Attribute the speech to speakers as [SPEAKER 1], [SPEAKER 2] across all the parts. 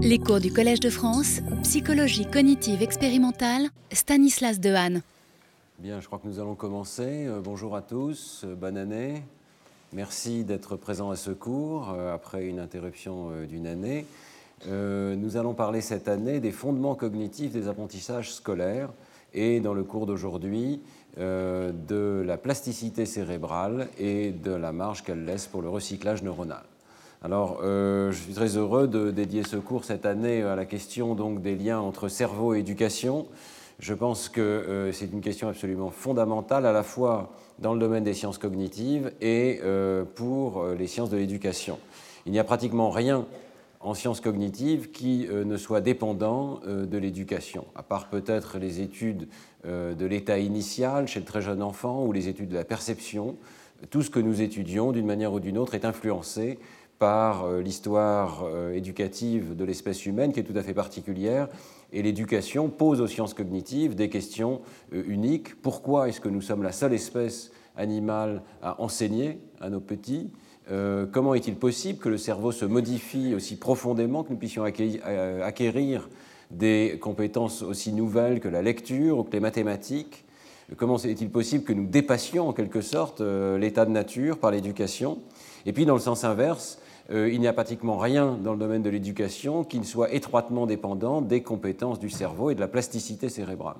[SPEAKER 1] Les cours du Collège de France, psychologie cognitive expérimentale, Stanislas Dehaene.
[SPEAKER 2] Bien, je crois que nous allons commencer. Euh, bonjour à tous, euh, bonne année. Merci d'être présents à ce cours euh, après une interruption d'une année. Nous allons parler cette année des fondements cognitifs des apprentissages scolaires et dans le cours d'aujourd'hui de la plasticité cérébrale et de la marge qu'elle laisse pour le recyclage neuronal. Alors, euh, je suis très heureux de dédier ce cours cette année à la question donc, des liens entre cerveau et éducation. Je pense que euh, c'est une question absolument fondamentale à la fois dans le domaine des sciences cognitives et euh, pour les sciences de l'éducation. Il n'y a pratiquement rien en sciences cognitives qui ne soit dépendant de l'éducation, à part peut-être les études de l'état initial chez le très jeune enfant ou les études de la perception. Tout ce que nous étudions, d'une manière ou d'une autre, est influencé par euh, l'histoire euh, éducative de l'espèce humaine qui est tout à fait particulière. Et l'éducation pose aux sciences cognitives des questions euh, uniques. Pourquoi est-ce que nous sommes la seule espèce animale à enseigner à nos petits? Comment est-il possible que le cerveau se modifie aussi profondément que nous puissions acquérir des compétences aussi nouvelles que la lecture ou que les mathématiques? Comment est-il possible que nous dépassions en quelque sorte l'état de nature par l'éducation? Et puis dans le sens inverse, euh, il n'y a pratiquement rien dans le domaine de l'éducation qui ne soit étroitement dépendant des compétences du cerveau et de la plasticité cérébrale.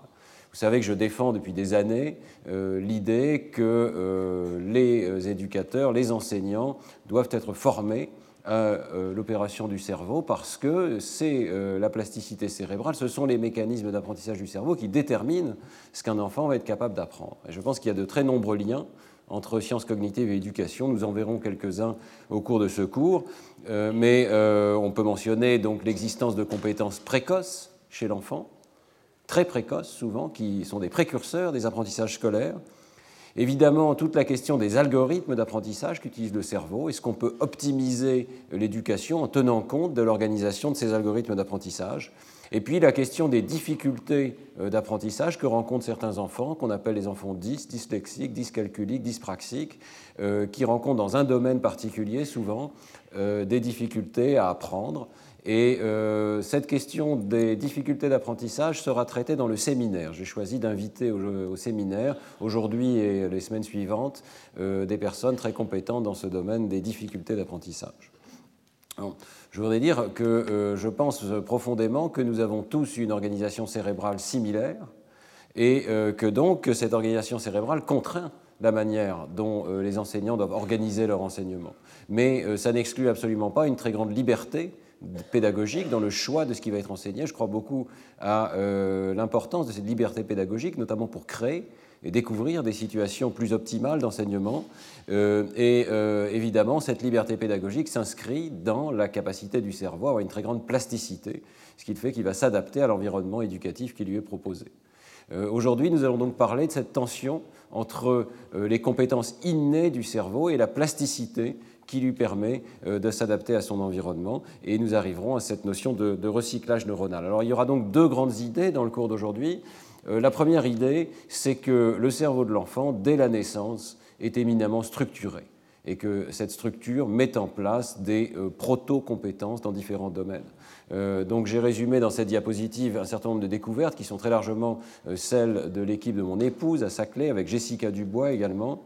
[SPEAKER 2] Vous savez que je défends depuis des années euh, l'idée que euh, les éducateurs, les enseignants doivent être formés à l'opération du cerveau parce que c'est la plasticité cérébrale, ce sont les mécanismes d'apprentissage du cerveau qui déterminent ce qu'un enfant va être capable d'apprendre. Et je pense qu'il y a de très nombreux liens entre sciences cognitives et éducation. Nous en verrons quelques-uns au cours de ce cours, euh, mais euh, on peut mentionner l'existence de compétences précoces chez l'enfant, très précoces souvent, qui sont des précurseurs des apprentissages scolaires. Évidemment, toute la question des algorithmes d'apprentissage qu'utilise le cerveau. Est-ce qu'on peut optimiser l'éducation en tenant compte de l'organisation de ces algorithmes d'apprentissage? Et puis la question des difficultés euh, d'apprentissage que rencontrent certains enfants, qu'on appelle les enfants dys, dyslexiques, dyscalculiques, dyspraxiques, euh, qui rencontrent dans un domaine particulier souvent euh, des difficultés à apprendre. Et cette question des difficultés d'apprentissage sera traitée dans le séminaire. J'ai choisi d'inviter au, séminaire, aujourd'hui et les semaines suivantes, des personnes très compétentes dans ce domaine des difficultés d'apprentissage. Je voudrais dire que euh, je pense profondément que nous avons tous une organisation cérébrale similaire et euh, que donc cette organisation cérébrale contraint la manière dont euh, les enseignants doivent organiser leur enseignement. Mais ça n'exclut absolument pas une très grande liberté pédagogique dans le choix de ce qui va être enseigné. Je crois beaucoup à l'importance de cette liberté pédagogique, notamment pour créer découvrir des situations plus optimales d'enseignement. Euh, et euh, évidemment, cette liberté pédagogique s'inscrit dans la capacité du cerveau à avoir une très grande plasticité, ce qui fait qu'il va s'adapter à l'environnement éducatif qui lui est proposé. Euh, aujourd'hui, nous allons donc parler de cette tension entre les compétences innées du cerveau et la plasticité qui lui permet de s'adapter à son environnement. Et nous arriverons à cette notion de, de, recyclage neuronal. Alors il y aura donc deux grandes idées dans le cours d'aujourd'hui. Euh, la première idée, c'est que le cerveau de l'enfant, dès la naissance, est éminemment structuré et que cette structure met en place des euh, proto-compétences dans différents domaines. Euh, donc j'ai résumé dans cette diapositive un certain nombre de découvertes qui sont très largement celles de l'équipe de mon épouse à Saclay, avec Jessica Dubois également,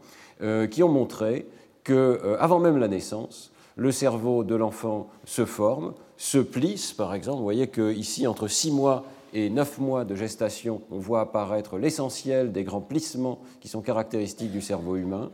[SPEAKER 2] qui ont montré que avant même la naissance, le cerveau de l'enfant se forme, se plisse par exemple. Vous voyez qu'ici, entre 6 mois et 9 mois de gestation, on voit apparaître l'essentiel des grands plissements qui sont caractéristiques du cerveau humain.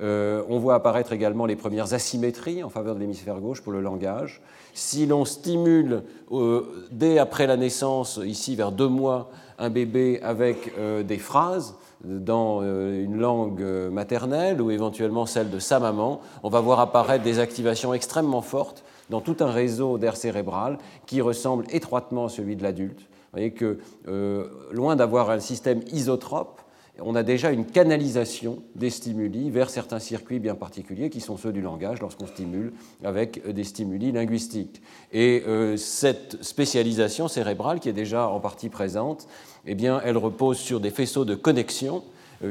[SPEAKER 2] Euh, on voit apparaître également les premières asymétries en faveur de l'hémisphère gauche pour le langage. Si l'on stimule euh, dès après la naissance, ici vers deux mois, un bébé avec euh, des phrases dans une langue maternelle ou éventuellement celle de sa maman, on va voir apparaître des activations extrêmement fortes dans tout un réseau d'air cérébral qui ressemble étroitement à celui de l'adulte vous voyez que, euh, loin d'avoir un système isotrope, on a déjà une canalisation des stimuli vers certains circuits bien particuliers qui sont ceux du langage lorsqu'on stimule avec des stimuli linguistiques. Et euh, cette spécialisation cérébrale qui est déjà en partie présente, eh bien, elle repose sur des faisceaux de connexion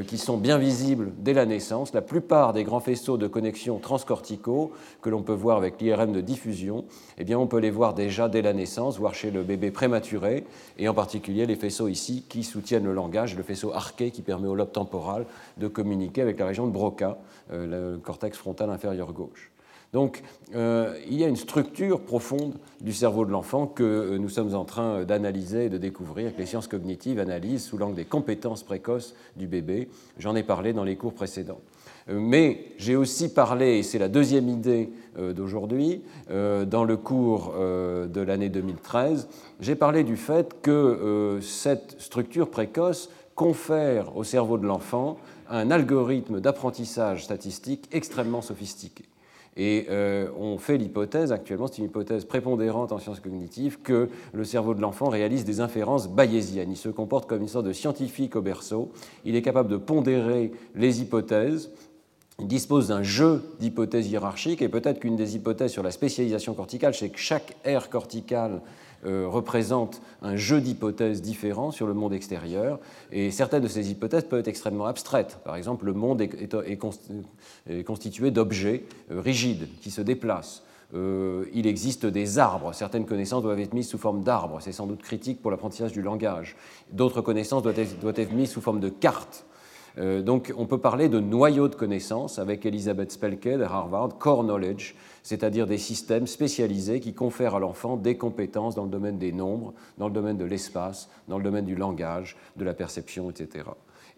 [SPEAKER 2] qui sont bien visibles dès la naissance. La plupart des grands faisceaux de connexion transcorticaux que l'on peut voir avec l'IRM de diffusion, eh bien, on peut les voir déjà dès la naissance, voire chez le bébé prématuré, et en particulier les faisceaux ici qui soutiennent le langage, le faisceau arqué qui permet au lobe temporal de communiquer avec la région de Broca, euh, le cortex frontal inférieur gauche. Donc euh, il y a une structure profonde du cerveau de l'enfant que euh, nous sommes en train d'analyser et de découvrir, que les sciences cognitives analysent sous l'angle des compétences précoces du bébé. J'en ai parlé dans les cours précédents. Euh, mais j'ai aussi parlé, et c'est la deuxième idée d'aujourd'hui, dans le cours de l'année 2013, j'ai parlé du fait que cette structure précoce confère au cerveau de l'enfant un algorithme d'apprentissage statistique extrêmement sophistiqué. Et euh, on fait l'hypothèse, actuellement, c'est une hypothèse prépondérante en sciences cognitives, que le cerveau de l'enfant réalise des inférences bayésiennes. Il se comporte comme une sorte de scientifique au berceau. Il est capable de pondérer les hypothèses. Il dispose d'un jeu d'hypothèses hiérarchiques et peut-être qu'une des hypothèses sur la spécialisation corticale, c'est que chaque aire corticale euh, représente un jeu d'hypothèses différents sur le monde extérieur. Et certaines de ces hypothèses peuvent être extrêmement abstraites. Par exemple, le monde est, constitué d'objets euh, rigides qui se déplacent. Euh, il existe des arbres. Certaines connaissances doivent être mises sous forme d'arbres. C'est sans doute critique pour l'apprentissage du langage. D'autres connaissances doivent être, mises sous forme de cartes euh, donc on peut parler de noyaux de connaissances avec Elisabeth Spelke de Harvard, Core Knowledge, c'est-à-dire des systèmes spécialisés qui confèrent à l'enfant des compétences dans le domaine des nombres, dans le domaine de l'espace, dans le domaine du langage, de la perception, etc.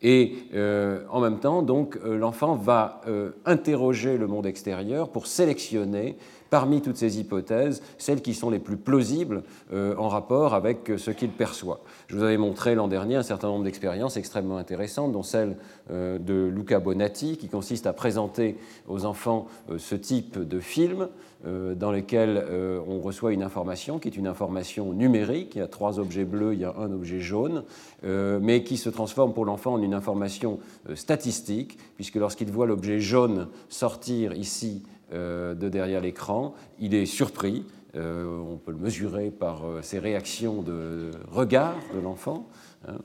[SPEAKER 2] Et euh, en même temps, donc, euh, l'enfant va interroger le monde extérieur pour sélectionner parmi toutes ces hypothèses, celles qui sont les plus plausibles euh, en rapport avec euh, ce qu'il perçoit. Je vous avais montré l'an dernier un certain nombre d'expériences extrêmement intéressantes, dont celle euh, de Luca Bonatti, qui consiste à présenter aux enfants ce type de film dans lequel on reçoit une information qui est une information numérique. Il y a trois objets bleus, il y a un objet jaune, mais qui se transforme pour l'enfant en une information statistique, puisque lorsqu'il voit l'objet jaune sortir ici de derrière l'écran. Il est surpris, euh, on peut le mesurer par euh, ses réactions de regard de l'enfant. Hein,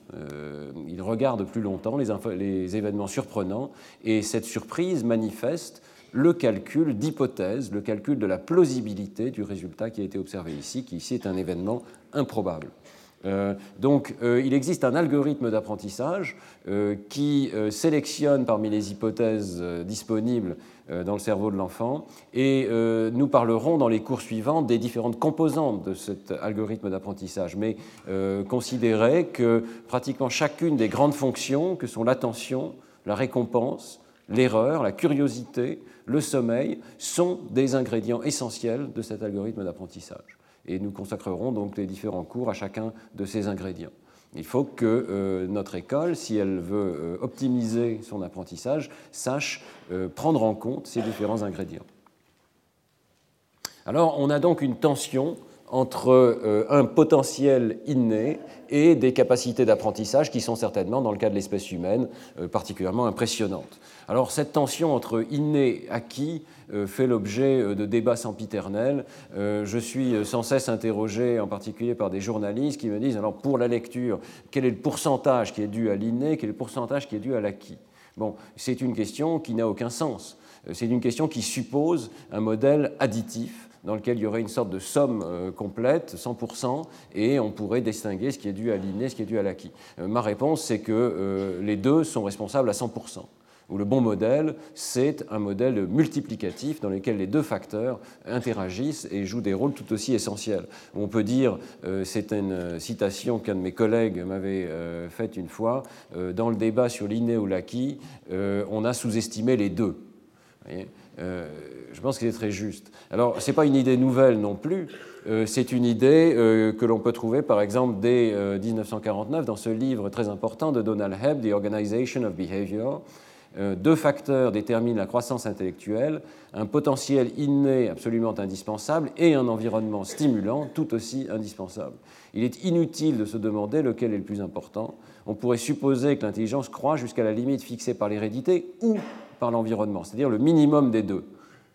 [SPEAKER 2] il regarde plus longtemps les, événements surprenants et cette surprise manifeste le calcul d'hypothèse, le calcul de la plausibilité du résultat qui a été observé ici, qui ici est un événement improbable. Donc il existe un algorithme d'apprentissage qui sélectionne parmi les hypothèses disponibles euh, dans le cerveau de l'enfant. Et euh, nous parlerons dans les cours suivants des différentes composantes de cet algorithme d'apprentissage. Mais euh, considérez que pratiquement chacune des grandes fonctions, que sont l'attention, la récompense, l'erreur, la curiosité, le sommeil, sont des ingrédients essentiels de cet algorithme d'apprentissage. Et nous consacrerons donc les différents cours à chacun de ces ingrédients. Il faut que euh, notre école, si elle veut euh, optimiser son apprentissage, sache euh, prendre en compte ces différents ingrédients. Alors, on a donc une tension entre un potentiel inné et des capacités d'apprentissage qui sont certainement, dans le cas de l'espèce humaine, particulièrement impressionnantes. Alors cette tension entre inné et acquis euh, fait l'objet euh, de débats sempiternels. Euh, je suis sans cesse interrogé, en particulier par des journalistes qui me disent, alors pour la lecture, quel est le pourcentage qui est dû à l'inné, quel est le pourcentage qui est dû à l'acquis? Bon, c'est une question qui n'a aucun sens. C'est une question qui suppose un modèle additif dans lequel il y aurait une sorte de somme complète, 100%, et on pourrait distinguer ce qui est dû à l'inné, ce qui est dû à l'acquis. ma réponse, c'est que les deux sont responsables à 100% où le bon modèle, c'est un modèle multiplicatif dans lequel les deux facteurs interagissent et jouent des rôles tout aussi essentiels. On peut dire, euh, c'est une citation qu'un de mes collègues m'avait euh, faite une fois, euh, dans le débat sur l'inné ou l'acquis, on a sous-estimé les deux. Je pense que c'est très juste. Alors, ce n'est pas une idée nouvelle non plus, c'est une idée que l'on peut trouver par exemple dès 1949 dans ce livre très important de Donald Hebb, The Organization of Behavior, euh, deux facteurs déterminent la croissance intellectuelle, un potentiel inné absolument indispensable et un environnement stimulant tout aussi indispensable. Il est inutile de se demander lequel est le plus important. On pourrait supposer que l'intelligence croît jusqu'à la limite fixée par l'hérédité ou par l'environnement, c'est-à-dire le minimum des deux.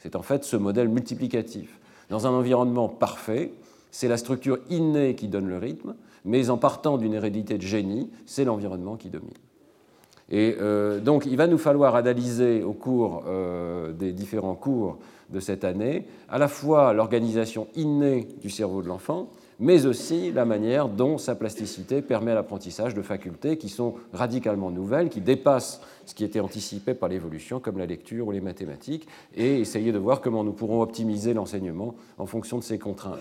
[SPEAKER 2] C'est en fait ce modèle multiplicatif. Dans un environnement parfait, c'est la structure innée qui donne le rythme, mais en partant d'une hérédité de génie, c'est l'environnement qui domine. Et donc, il va nous falloir analyser au cours des différents cours de cette année à la fois l'organisation innée du cerveau de l'enfant, mais aussi la manière dont sa plasticité permet l'apprentissage de facultés qui sont radicalement nouvelles, qui dépassent ce qui était anticipé par l'évolution, comme la lecture ou les mathématiques, et essayer de voir comment nous pourrons optimiser l'enseignement en fonction de ces contraintes.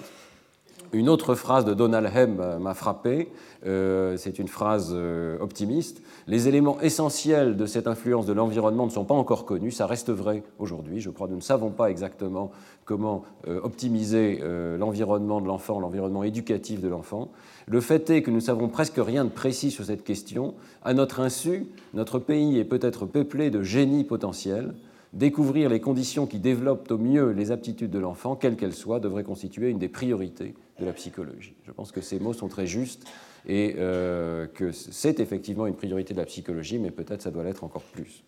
[SPEAKER 2] Une autre phrase de Donald Hem euh, m'a frappé, euh, c'est une phrase euh, optimiste. Les éléments essentiels de cette influence de l'environnement ne sont pas encore connus, ça reste vrai aujourd'hui. Je crois que nous ne savons pas exactement comment optimiser l'environnement de l'enfant, l'environnement éducatif de l'enfant. Le fait est que nous savons presque rien de précis sur cette question. À notre insu, notre pays est peut-être peuplé de génies potentiels découvrir les conditions qui développent au mieux les aptitudes de l'enfant, quelles qu'elles soient, devrait constituer une des priorités de la psychologie. Je pense que ces mots sont très justes et euh, que c'est effectivement une priorité de la psychologie, mais peut-être ça doit l'être encore plus.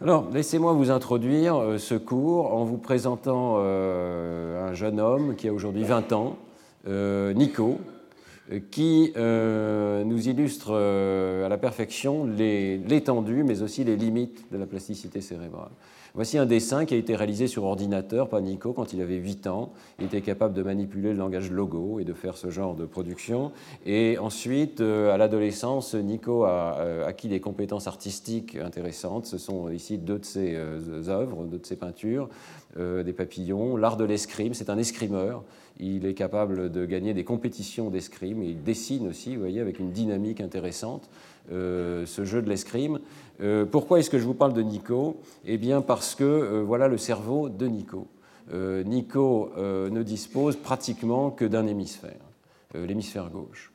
[SPEAKER 2] Alors, laissez-moi vous introduire euh, ce cours en vous présentant euh, un jeune homme qui a aujourd'hui 20 ans, Nico, qui nous illustre à la perfection l'étendue, mais aussi les limites de la plasticité cérébrale. Voici un dessin qui a été réalisé sur ordinateur par Nico quand il avait 8 ans. Il était capable de manipuler le langage logo et de faire ce genre de production. Et ensuite, euh, à l'adolescence, Nico a euh, acquis des compétences artistiques intéressantes. Ce sont ici deux de ses euh, œuvres, deux de ses peintures, des papillons. L'art de l'escrime, c'est un escrimeur. Il est capable de gagner des compétitions d'escrime. Il dessine aussi, vous voyez, avec une dynamique intéressante. ce jeu de l'escrime. Euh, pourquoi est-ce que je vous parle de Nico? Eh bien parce que euh, voilà le cerveau de Nico. Euh, Nico ne dispose pratiquement que d'un hémisphère, l'hémisphère gauche.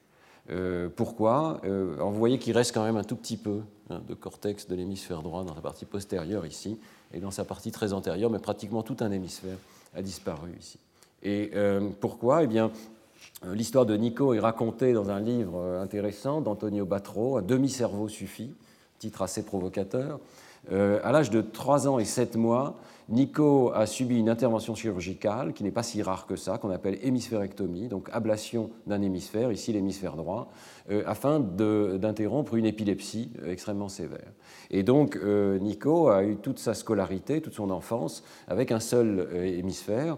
[SPEAKER 2] pourquoi? Vous voyez qu'il reste quand même un tout petit peu hein, de cortex de l'hémisphère droit dans sa partie postérieure ici, et dans sa partie très antérieure, mais pratiquement tout un hémisphère a disparu ici. Et pourquoi? Eh bien, l'histoire de Nico est racontée dans un livre intéressant d'Antonio Batro, Un demi-cerveau suffit, titre assez provocateur. Euh, à l'âge de 3 ans et 7 mois, Nico a subi une intervention chirurgicale qui n'est pas si rare que ça, qu'on appelle hémisphérectomie, donc ablation d'un hémisphère, ici l'hémisphère droit, euh, afin d'interrompre une épilepsie euh, extrêmement sévère. Et donc Nico a eu toute sa scolarité, toute son enfance, avec un seul hémisphère,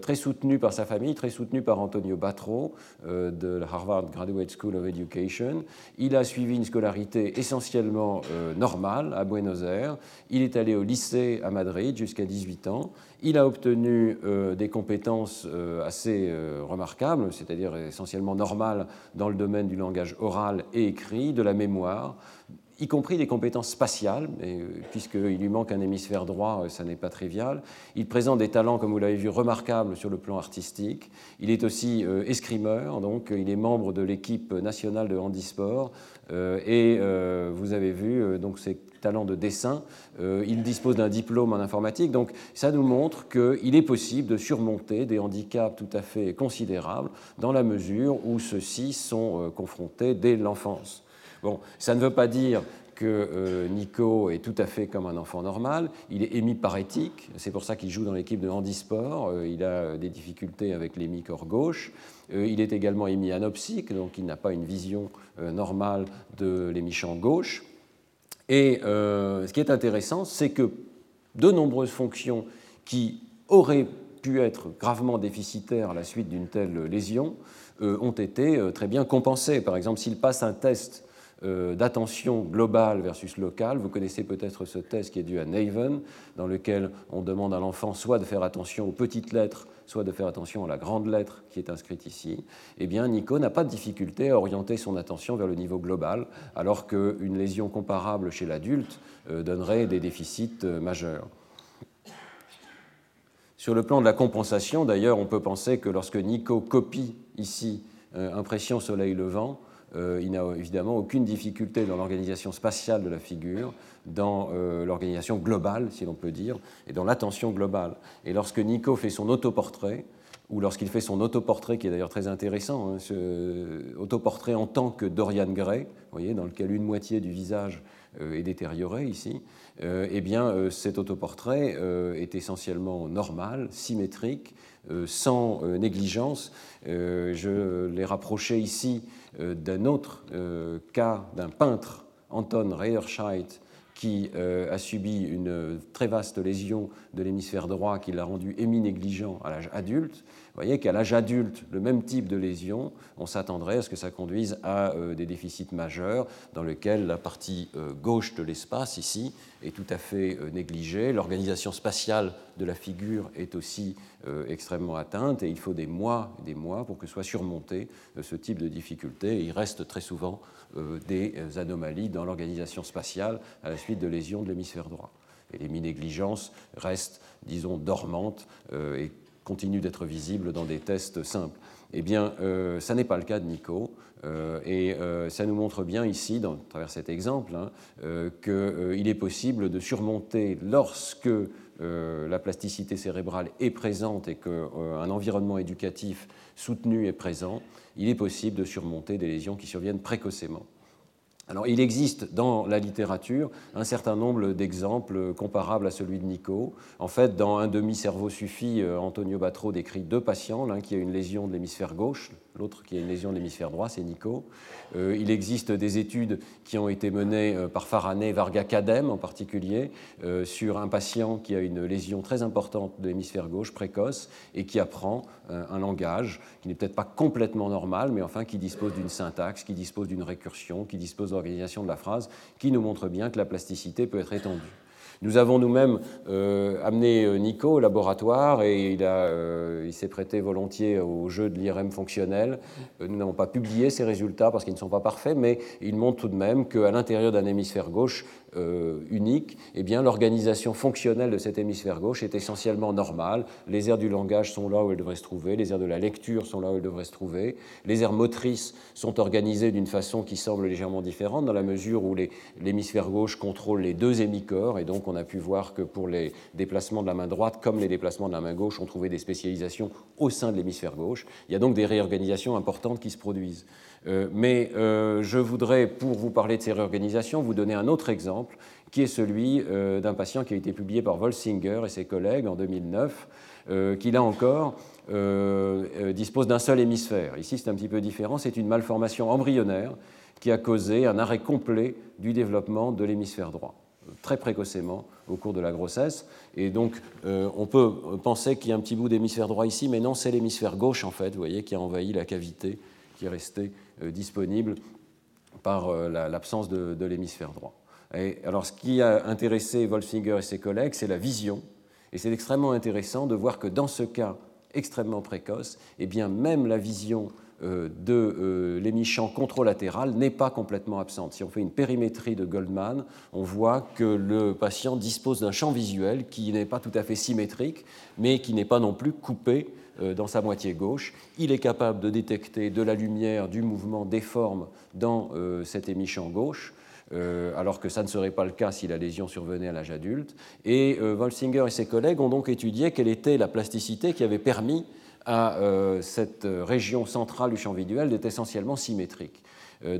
[SPEAKER 2] très soutenu par sa famille, très soutenu par Antonio Batro de la Harvard Graduate School of Education. Il a suivi une scolarité essentiellement normale à Buenos Aires. Il est allé au lycée à Madrid jusqu'à 18 ans. Il a obtenu euh, des compétences euh, assez euh, remarquables, c'est-à-dire essentiellement normales dans le domaine du langage oral et écrit, de la mémoire, y compris des compétences spatiales, puisqu'il lui manque un hémisphère droit, ça n'est pas trivial. Il présente des talents, comme vous l'avez vu, remarquables sur le plan artistique. Il est aussi escrimeur, donc il est membre de l'équipe nationale de handisport. et vous avez vu, donc c'est talent de dessin. Euh, il dispose d'un diplôme en informatique. Donc ça nous montre qu'il est possible de surmonter des handicaps tout à fait considérables dans la mesure où ceux-ci sont euh, confrontés dès l'enfance. Bon, ça ne veut pas dire que euh, Nico est tout à fait comme un enfant normal. Il est hémiparétique, c'est pour ça qu'il joue dans l'équipe de handisport. il a des difficultés avec l'hémicorps gauche. il est également hémianopsique, donc il n'a pas une vision normale de l'hémichamp gauche. Et euh, ce qui est intéressant, c'est que de nombreuses fonctions qui auraient pu être gravement déficitaires à la suite d'une telle lésion euh, ont été euh, très bien compensées. Par exemple, s'il passe un test d'attention globale versus locale, vous connaissez peut-être ce test qui est dû à Naven, dans lequel on demande à l'enfant soit de faire attention aux petites lettres soit de faire attention à la grande lettre qui est inscrite ici, eh bien Nico n'a pas de difficulté à orienter son attention vers le niveau global, alors qu'une lésion comparable chez l'adulte euh, donnerait des déficits euh, majeurs. Sur le plan de la compensation, d'ailleurs, on peut penser que lorsque Nico copie ici euh, impression soleil levant, il n'a évidemment aucune difficulté dans l'organisation spatiale de la figure, dans euh, l'organisation globale, si l'on peut dire, et dans l'attention globale. Et lorsque Nico fait son autoportrait, ou lorsqu'il fait son autoportrait, qui est d'ailleurs très intéressant, hein, autoportrait en tant que Dorian Gray, voyez, dans lequel une moitié du visage euh, est détériorée ici, euh, eh bien, cet autoportrait est essentiellement normal, symétrique, sans négligence. je l'ai rapproché ici d'un autre cas d'un peintre Anton Reierscheidt, qui a subi une très vaste lésion de l'hémisphère droit qui l'a rendu émi-négligent à l'âge adulte. Vous voyez qu'à l'âge adulte, le même type de lésion, on s'attendrait à ce que ça conduise à euh, des déficits majeurs dans lesquels la partie euh, gauche de l'espace, ici, est tout à fait euh, négligée. L'organisation spatiale de la figure est aussi extrêmement atteinte et il faut des mois et des mois pour que soit surmonté ce type de difficulté. il reste très souvent des anomalies dans l'organisation spatiale à la suite de lésions de l'hémisphère droit. Et les mi-négligences restent, disons, dormantes et continue d'être visible dans des tests simples. Eh bien, euh, ça n'est pas le cas de Nico. Euh, et euh, ça nous montre bien ici, dans, à travers cet exemple, hein, qu'il est possible de surmonter lorsque la plasticité cérébrale est présente et qu'un environnement éducatif soutenu est présent, il est possible de surmonter des lésions qui surviennent précocement. Alors, il existe dans la littérature un certain nombre d'exemples comparables à celui de Nico. En fait, dans Un demi-cerveau suffit, euh, Antonio Batro décrit deux patients, l'un qui a une lésion de l'hémisphère gauche, l'autre qui a une lésion de l'hémisphère droit, c'est Nico. Euh, il existe des études qui ont été menées euh, par Farané et Varga Kadem en particulier sur un patient qui a une lésion très importante de l'hémisphère gauche précoce et qui apprend un langage qui n'est peut-être pas complètement normal, mais enfin qui dispose d'une syntaxe, qui dispose d'une récursion, qui dispose d'organisation de la phrase, qui nous montre bien que la plasticité peut être étendue. Nous avons nous-mêmes euh, amené euh, Nico au laboratoire et il, euh, il s'est prêté volontiers au jeu de l'IRM fonctionnel. Nous n'avons pas publié ces résultats parce qu'ils ne sont pas parfaits, mais il montre tout de même qu'à l'intérieur d'un hémisphère gauche, euh, unique, eh bien l'organisation fonctionnelle de cet hémisphère gauche est essentiellement normale. Les aires du langage sont là où elles devraient se trouver, les aires de la lecture sont là où elles devraient se trouver, les aires motrices sont organisées d'une façon qui semble légèrement différente dans la mesure où l'hémisphère gauche contrôle les deux hémicorps et donc on a pu voir que pour les déplacements de la main droite comme les déplacements de la main gauche, on trouvait des spécialisations au sein de l'hémisphère gauche. Il y a donc des réorganisations importantes qui se produisent. Euh, mais euh, je voudrais, pour vous parler de ces réorganisations, vous donner un autre exemple, qui est celui euh, d'un patient qui a été publié par Volsinger et ses collègues en 2009, qui là encore dispose d'un seul hémisphère. Ici, c'est un petit peu différent, c'est une malformation embryonnaire qui a causé un arrêt complet du développement de l'hémisphère droit très précocement au cours de la grossesse. Et donc, on peut penser qu'il y a un petit bout d'hémisphère droit ici, mais non, c'est l'hémisphère gauche, en fait, vous voyez, qui a envahi la cavité qui est resté euh, disponible par euh, l'absence de, l'hémisphère droit. Alors, ce qui a intéressé Wolfinger et ses collègues, c'est la vision. Et c'est extrêmement intéressant de voir que dans ce cas extrêmement précoce, eh bien, même la vision euh, de l'émichamp controlatéral n'est pas complètement absente. Si on fait une périmétrie de Goldman, on voit que le patient dispose d'un champ visuel qui n'est pas tout à fait symétrique, mais qui n'est pas non plus coupé euh, dans sa moitié gauche. Il est capable de détecter de la lumière, du mouvement, des formes dans euh, cet émichamp gauche. Euh, alors que ça ne serait pas le cas si la lésion survenait à l'âge adulte. Et Wolsinger et ses collègues ont donc étudié quelle était la plasticité qui avait permis à cette région centrale du champ visuel d'être essentiellement symétrique.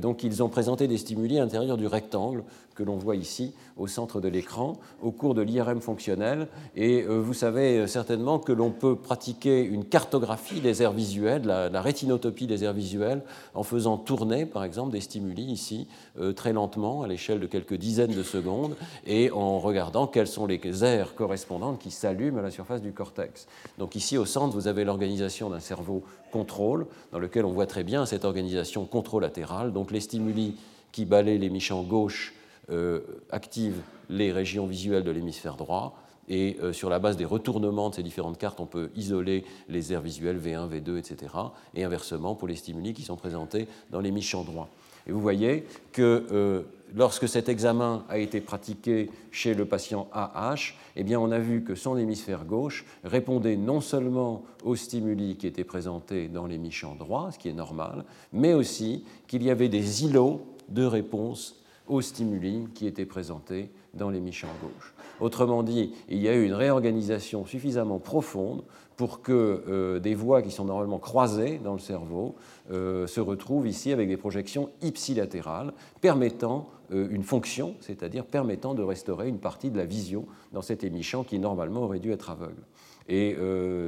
[SPEAKER 2] Donc ils ont présenté des stimuli à l'intérieur du rectangle que l'on voit ici au centre de l'écran au cours de l'IRM fonctionnel. Et euh, vous savez euh, certainement que l'on peut pratiquer une cartographie des aires visuelles, la, rétinotopie des aires visuelles, en faisant tourner, par exemple, des stimuli ici euh, très lentement, à l'échelle de quelques dizaines de secondes, et en regardant quelles sont les aires correspondantes qui s'allument à la surface du cortex. Donc ici, au centre, vous avez l'organisation d'un cerveau contrôle, dans lequel on voit très bien cette organisation controlatérale. Donc les stimuli qui balaient les méchants gauche euh, active les régions visuelles de l'hémisphère droit. Et euh, sur la base des retournements de ces différentes cartes, on peut isoler les aires visuelles V1, V2, etc. Et inversement pour les stimuli qui sont présentés dans l'hémisphère droit. Et vous voyez que euh, lorsque cet examen a été pratiqué chez le patient AH, eh on a vu que son hémisphère gauche répondait non seulement aux stimuli qui étaient présentés dans l'hémisphère droit, ce qui est normal, mais aussi qu'il y avait des îlots de réponse aux stimuli qui étaient présentés dans les l'hémisphère gauche. Autrement dit, il y a eu une réorganisation suffisamment profonde pour que euh, des voies qui sont normalement croisées dans le cerveau euh, se retrouvent ici avec des projections ipsilatérales permettant une fonction, c'est-à-dire permettant de restaurer une partie de la vision dans cet hémichamp qui normalement aurait dû être aveugle. Et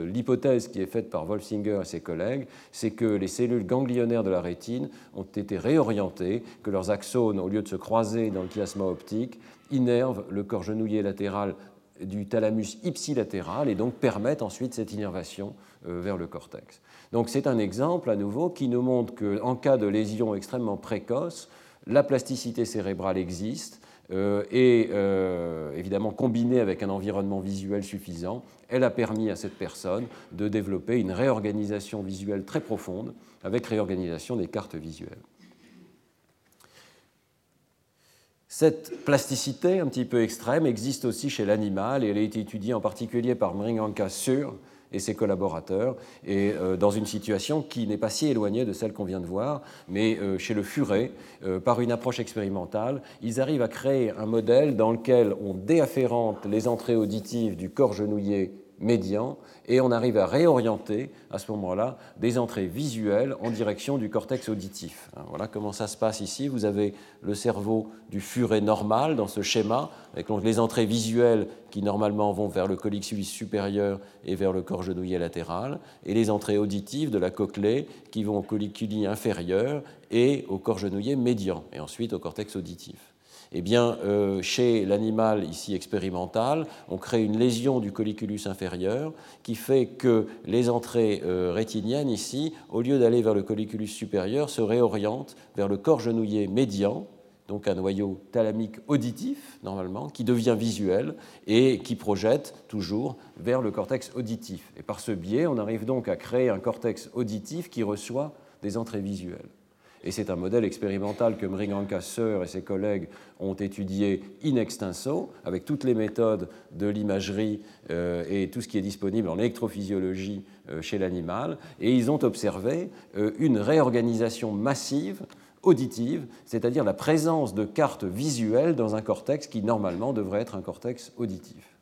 [SPEAKER 2] l'hypothèse qui est faite par Wolfsinger et ses collègues, c'est que les cellules ganglionnaires de la rétine ont été réorientées, que leurs axones, au lieu de se croiser dans le chiasma optique, innervent le corps genouillé latéral du thalamus ipsilatéral et donc permettent ensuite cette innervation euh, vers le cortex. Donc c'est un exemple à nouveau qui nous montre qu'en cas de lésion extrêmement précoce, la plasticité cérébrale existe euh, et euh, évidemment combinée avec un environnement visuel suffisant, elle a permis à cette personne de développer une réorganisation visuelle très profonde avec réorganisation des cartes visuelles. Cette plasticité un petit peu extrême existe aussi chez l'animal et elle a été étudiée en particulier par Mringanka Sur et ses collaborateurs, et euh, dans une situation qui n'est pas si éloignée de celle qu'on vient de voir, mais euh, chez le furet, euh, par une approche expérimentale, ils arrivent à créer un modèle dans lequel on déafférente les entrées auditives du corps genouillé médian et on arrive à réorienter à ce moment-là des entrées visuelles en direction du cortex auditif. Hein, voilà comment ça se passe ici. Vous avez le cerveau du furet normal dans ce schéma, avec les entrées visuelles qui normalement vont vers le colliculus supérieur et vers le corps genouillé latéral, et les entrées auditives de la cochlée qui vont au colliculi inférieur et au corps genouillé médian, et ensuite au cortex auditif. Eh bien, euh, chez l'animal ici expérimental, on crée une lésion du colliculus inférieur qui fait que les entrées euh, rétiniennes ici, au lieu d'aller vers le colliculus supérieur, se réorientent vers le corps genouillé médian, donc un noyau thalamique auditif normalement, qui devient visuel et qui projette toujours vers le cortex auditif. Et par ce biais, on arrive donc à créer un cortex auditif qui reçoit des entrées visuelles. Et c'est un modèle expérimental que Mringanka Seur et ses collègues ont étudié in extenso, avec toutes les méthodes de l'imagerie euh, et tout ce qui est disponible en électrophysiologie euh, chez l'animal. Et ils ont observé euh, une réorganisation massive auditive, c'est-à-dire la présence de cartes visuelles dans un cortex qui normalement devrait être un cortex auditif.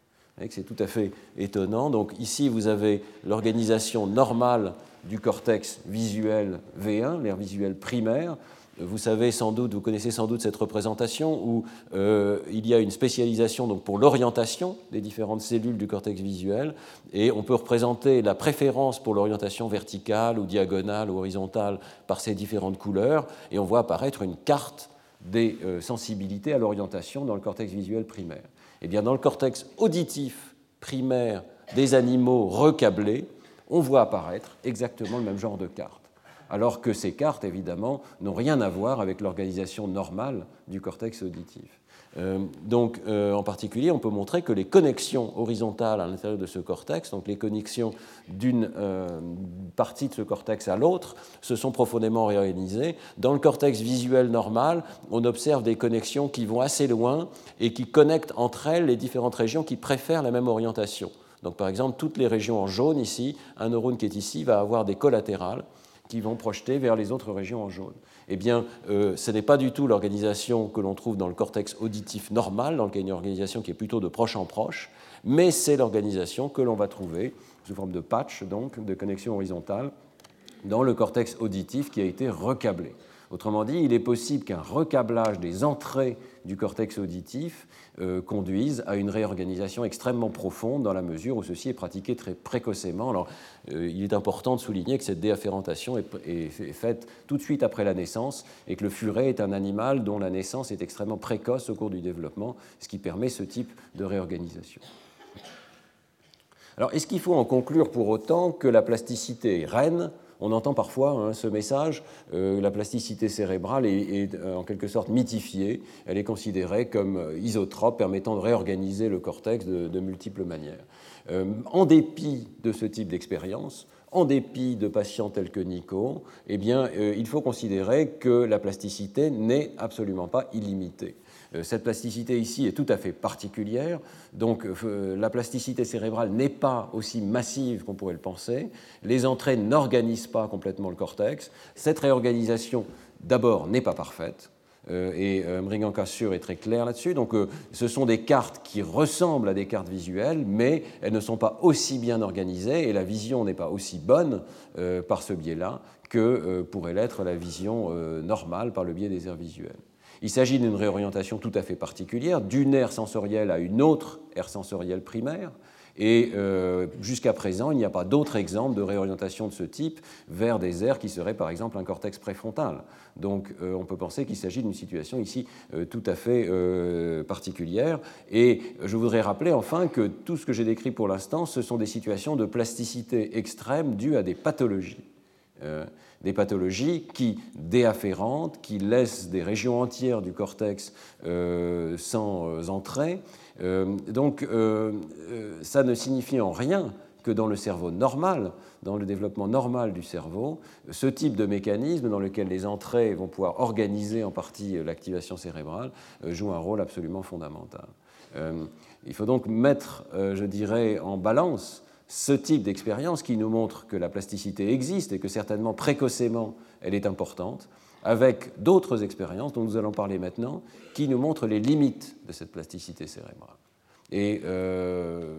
[SPEAKER 2] C'est tout à fait étonnant. Donc ici, vous avez l'organisation normale du cortex visuel V1, l'air visuel primaire. Vous savez sans doute, vous connaissez sans doute cette représentation où euh, il y a une spécialisation donc pour l'orientation des différentes cellules du cortex visuel et on peut représenter la préférence pour l'orientation verticale ou diagonale ou horizontale par ces différentes couleurs et on voit apparaître une carte des euh, sensibilités à l'orientation dans le cortex visuel primaire. Et eh bien dans le cortex auditif primaire des animaux recablés, on voit apparaître exactement le même genre de cartes. Alors que ces cartes, évidemment, n'ont rien à voir avec l'organisation normale du cortex auditif. Euh, donc, euh, en particulier, on peut montrer que les connexions horizontales à l'intérieur de ce cortex, donc les connexions d'une euh, partie de ce cortex à l'autre, se sont profondément réorganisées. Dans le cortex visuel normal, on observe des connexions qui vont assez loin et qui connectent entre elles les différentes régions qui préfèrent la même orientation. Donc par exemple, toutes les régions en jaune ici, un neurone qui est ici va avoir des collatérales qui vont projeter vers les autres régions en jaune. Eh bien, euh, ce n'est pas du tout l'organisation que l'on trouve dans le cortex auditif normal, dans lequel il y a une organisation qui est plutôt de proche en proche, mais c'est l'organisation que l'on va trouver sous forme de patch, donc de connexion horizontale, dans le cortex auditif qui a été recablé. Autrement dit, il est possible qu'un recablage des entrées du cortex auditif euh, conduise à une réorganisation extrêmement profonde dans la mesure où ceci est pratiqué très précocement. Alors, euh, il est important de souligner que cette déafférentation est, faite tout de suite après la naissance et que le furet est un animal dont la naissance est extrêmement précoce au cours du développement, ce qui permet ce type de réorganisation. Alors, est-ce qu'il faut en conclure pour autant que la plasticité reine? On entend parfois hein, ce message, euh, la plasticité cérébrale est, euh, en quelque sorte mythifiée, elle est considérée comme euh, isotrope permettant de réorganiser le cortex de, multiples manières. en dépit de ce type d'expérience, en dépit de patients tels que Nico, eh bien, il faut considérer que la plasticité n'est absolument pas illimitée. Euh, cette plasticité ici est tout à fait particulière, donc euh, la plasticité cérébrale n'est pas aussi massive qu'on pourrait le penser, les entrées n'organisent pas complètement le cortex, cette réorganisation d'abord n'est pas parfaite, euh, et Mringanka Sur est très clair là-dessus. Donc, ce sont des cartes qui ressemblent à des cartes visuelles, mais elles ne sont pas aussi bien organisées et la vision n'est pas aussi bonne par ce biais-là que pourrait l'être la vision normale par le biais des aires visuelles. Il s'agit d'une réorientation tout à fait particulière, d'une aire sensorielle à une autre aire sensorielle primaire, Et euh, jusqu'à présent, il n'y a pas d'autres exemples de réorientation de ce type vers des aires qui seraient par exemple un cortex préfrontal. Donc euh, on peut penser qu'il s'agit d'une situation ici euh, tout à fait particulière. Et je voudrais rappeler enfin que tout ce que j'ai décrit pour l'instant, ce sont des situations de plasticité extrême dues à des pathologies des pathologies qui déafférentes, qui laissent des régions entières du cortex sans entrée, euh, donc, euh, euh, ça ne signifie en rien que dans le cerveau normal, dans le développement normal du cerveau, ce type de mécanisme dans lequel les entrées vont pouvoir organiser en partie l'activation cérébrale joue un rôle absolument fondamental. il faut donc mettre, je dirais, en balance ce type d'expérience qui nous montre que la plasticité existe et que certainement précocement elle est importante, avec d'autres expériences dont nous allons parler maintenant, qui nous montrent les limites de cette plasticité cérébrale. Et euh,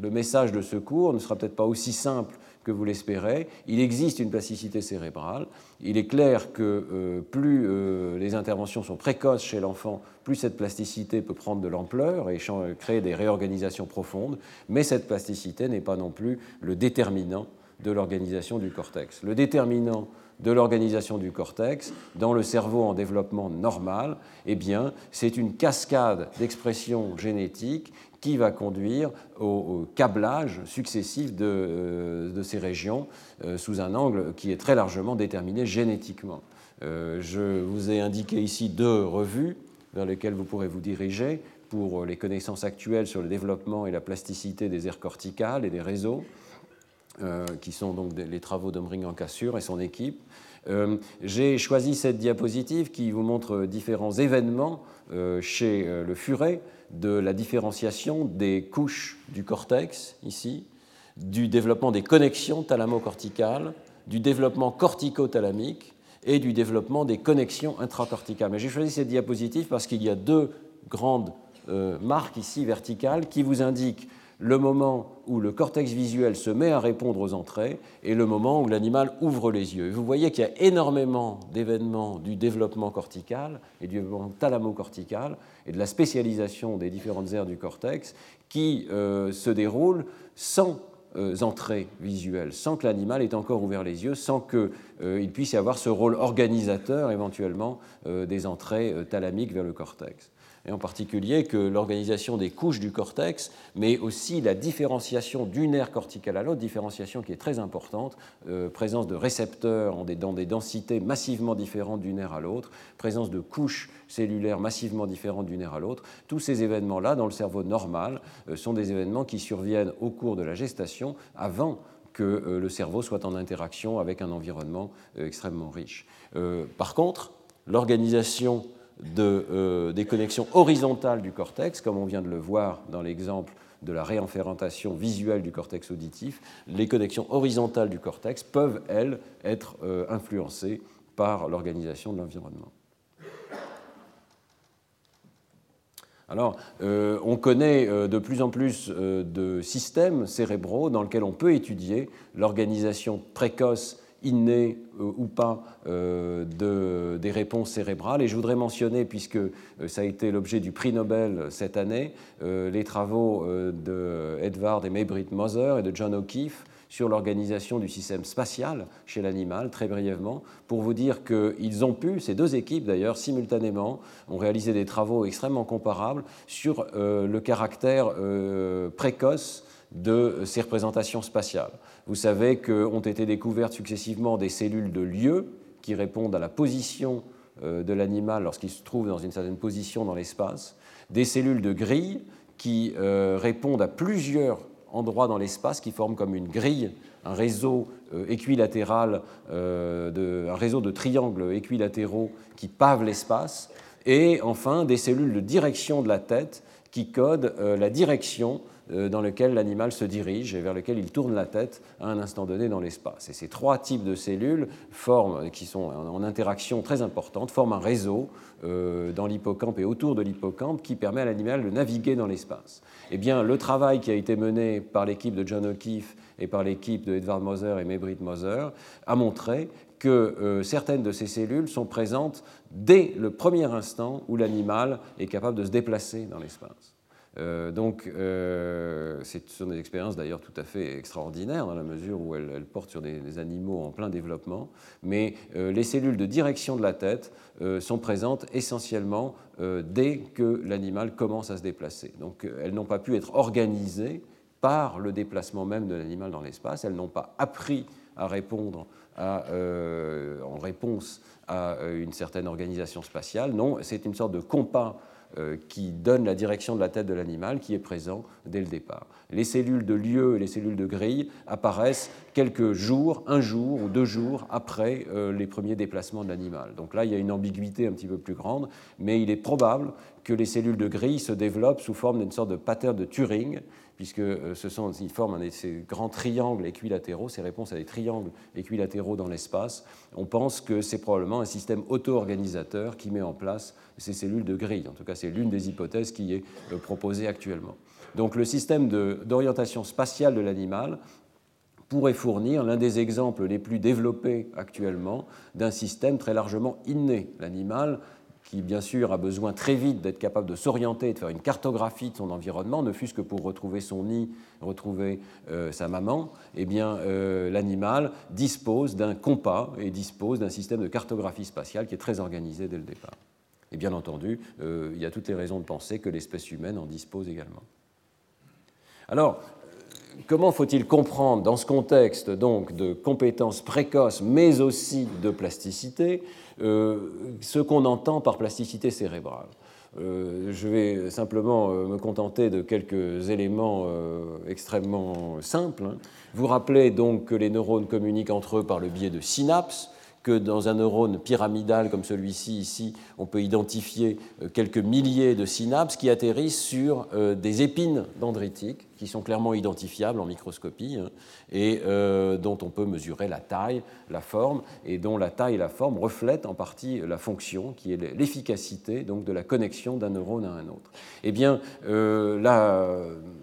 [SPEAKER 2] le message de ce cours ne sera peut-être pas aussi simple que vous l'espérez. Il existe une plasticité cérébrale. Il est clair que euh, plus euh, les interventions sont précoces chez l'enfant, plus cette plasticité peut prendre de l'ampleur et créer des réorganisations profondes. Mais cette plasticité n'est pas non plus le déterminant de l'organisation du cortex. Le déterminant de l'organisation du cortex dans le cerveau en développement normal, eh bien, c'est une cascade d'expressions génétiques qui va conduire au, câblage successif de, euh, ces régions euh, sous un angle qui est très largement déterminé génétiquement. Euh, je vous ai indiqué ici deux revues vers lesquelles vous pourrez vous diriger pour les connaissances actuelles sur le développement et la plasticité des aires corticales et des réseaux. Qui sont donc les travaux d'Omring en cassure et son équipe. J'ai choisi cette diapositive qui vous montre différents événements chez le furet de la différenciation des couches du cortex, ici, du développement des connexions thalamo-corticales, du développement cortico-thalamique et du développement des connexions intracorticales. Mais j'ai choisi cette diapositive parce qu'il y a deux grandes marques ici verticales qui vous indiquent le moment où le cortex visuel se met à répondre aux entrées et le moment où l'animal ouvre les yeux. vous voyez qu'il y a énormément d'événements du développement cortical et du développement thalamo-cortical et de la spécialisation des différentes aires du cortex qui euh, se déroulent sans euh, entrées visuelles, sans que l'animal ait encore ouvert les yeux, sans qu'il euh, puisse y avoir ce rôle organisateur éventuellement des entrées thalamiques vers le cortex. Et en particulier que l'organisation des couches du cortex, mais aussi la différenciation d'une aire corticale à l'autre, différenciation qui est très importante, présence de récepteurs dans des densités massivement différentes d'une aire à l'autre, présence de couches cellulaires massivement différentes d'une aire à l'autre. Tous ces événements-là, dans le cerveau normal, euh, sont des événements qui surviennent au cours de la gestation, avant que euh, le cerveau soit en interaction avec un environnement extrêmement riche. par contre, l'organisation de, euh, des connexions horizontales du cortex, comme on vient de le voir dans l'exemple de la réenfermentation visuelle du cortex auditif, les connexions horizontales du cortex peuvent, elles, être euh, influencées par l'organisation de l'environnement. Alors, euh, on connaît de plus en plus de systèmes cérébraux dans lesquels on peut étudier l'organisation précoce innée euh, ou pas euh, de, des réponses cérébrales. Et je voudrais mentionner, puisque euh, ça a été l'objet du prix Nobel cette année, les travaux de et Maybrit Moser et de John O'Keefe sur l'organisation du système spatial chez l'animal, très brièvement, pour vous dire qu'ils ont pu, ces deux équipes d'ailleurs, simultanément, ont réalisé des travaux extrêmement comparables sur le caractère précoce de ces représentations spatiales. Vous savez qu'ont été découvertes successivement des cellules de lieu qui répondent à la position euh, de l'animal lorsqu'il se trouve dans une certaine position dans l'espace, des cellules de grille qui euh, répondent à plusieurs endroits dans l'espace qui forment comme une grille, un réseau euh, équilatéral, un réseau de triangles équilatéraux qui pavent l'espace, et enfin des cellules de direction de la tête qui codent la direction euh, dans lequel l'animal se dirige et vers lequel il tourne la tête à un instant donné dans l'espace. Et ces trois types de cellules forment, qui sont en interaction très importante, forment un réseau euh, dans l'hippocampe et autour de l'hippocampe qui permet à l'animal de naviguer dans l'espace. Eh bien, le travail qui a été mené par l'équipe de John O'Keefe et par l'équipe de Edward Moser et Maybrit Moser a montré que euh, certaines de ces cellules sont présentes dès le premier instant où l'animal est capable de se déplacer dans l'espace. Euh, donc, euh, ce sont des expériences d'ailleurs tout à fait extraordinaires dans la mesure où elles, portent sur des, animaux en plein développement, mais euh, les cellules de direction de la tête sont présentes essentiellement dès que l'animal commence à se déplacer. Donc, elles n'ont pas pu être organisées par le déplacement même de l'animal dans l'espace, elles n'ont pas appris à répondre en réponse à une certaine organisation spatiale. Non, c'est une sorte de compas euh, qui donne la direction de la tête de l'animal qui est présent dès le départ. Les cellules de lieu et les cellules de grille apparaissent quelques jours, un jour ou deux jours après euh, les premiers déplacements de l'animal. Donc là, il y a une ambiguïté un petit peu plus grande, mais il est probable que les cellules de grille se développent sous forme d'une sorte de pattern de Turing puisque euh, ce sont, ils forment ces grands triangles équilatéraux, ces réponses à des triangles équilatéraux dans l'espace. On pense que c'est probablement un système auto-organisateur qui met en place ces cellules de grille. En tout cas, c'est l'une des hypothèses qui est euh, proposée actuellement. Donc le système d'orientation spatiale de l'animal pourrait fournir l'un des exemples les plus développés actuellement d'un système très largement inné. L'animal qui bien sûr a besoin très vite d'être capable de s'orienter, de faire une cartographie de son environnement, ne fût-ce que pour retrouver son nid, retrouver euh, sa maman, eh bien euh, l'animal dispose d'un compas et dispose d'un système de cartographie spatiale qui est très organisé dès le départ. Et bien entendu, euh, il y a toutes les raisons de penser que l'espèce humaine en dispose également. Alors, comment faut-il comprendre dans ce contexte donc de compétences précoces, mais aussi de plasticité, euh, ce qu'on entend par plasticité cérébrale. Euh, je vais simplement euh, me contenter de quelques éléments extrêmement simples. Hein. Vous rappelez donc que les neurones communiquent entre eux par le biais de synapses, que dans un neurone pyramidal comme celui-ci ici, on peut identifier quelques milliers de synapses qui atterrissent sur des épines dendritiques qui sont clairement identifiables en microscopie hein, et euh, dont on peut mesurer la taille, la forme, et dont la taille et la forme reflètent en partie la fonction qui est l'efficacité donc de la connexion d'un neurone à un autre. Eh bien, euh, la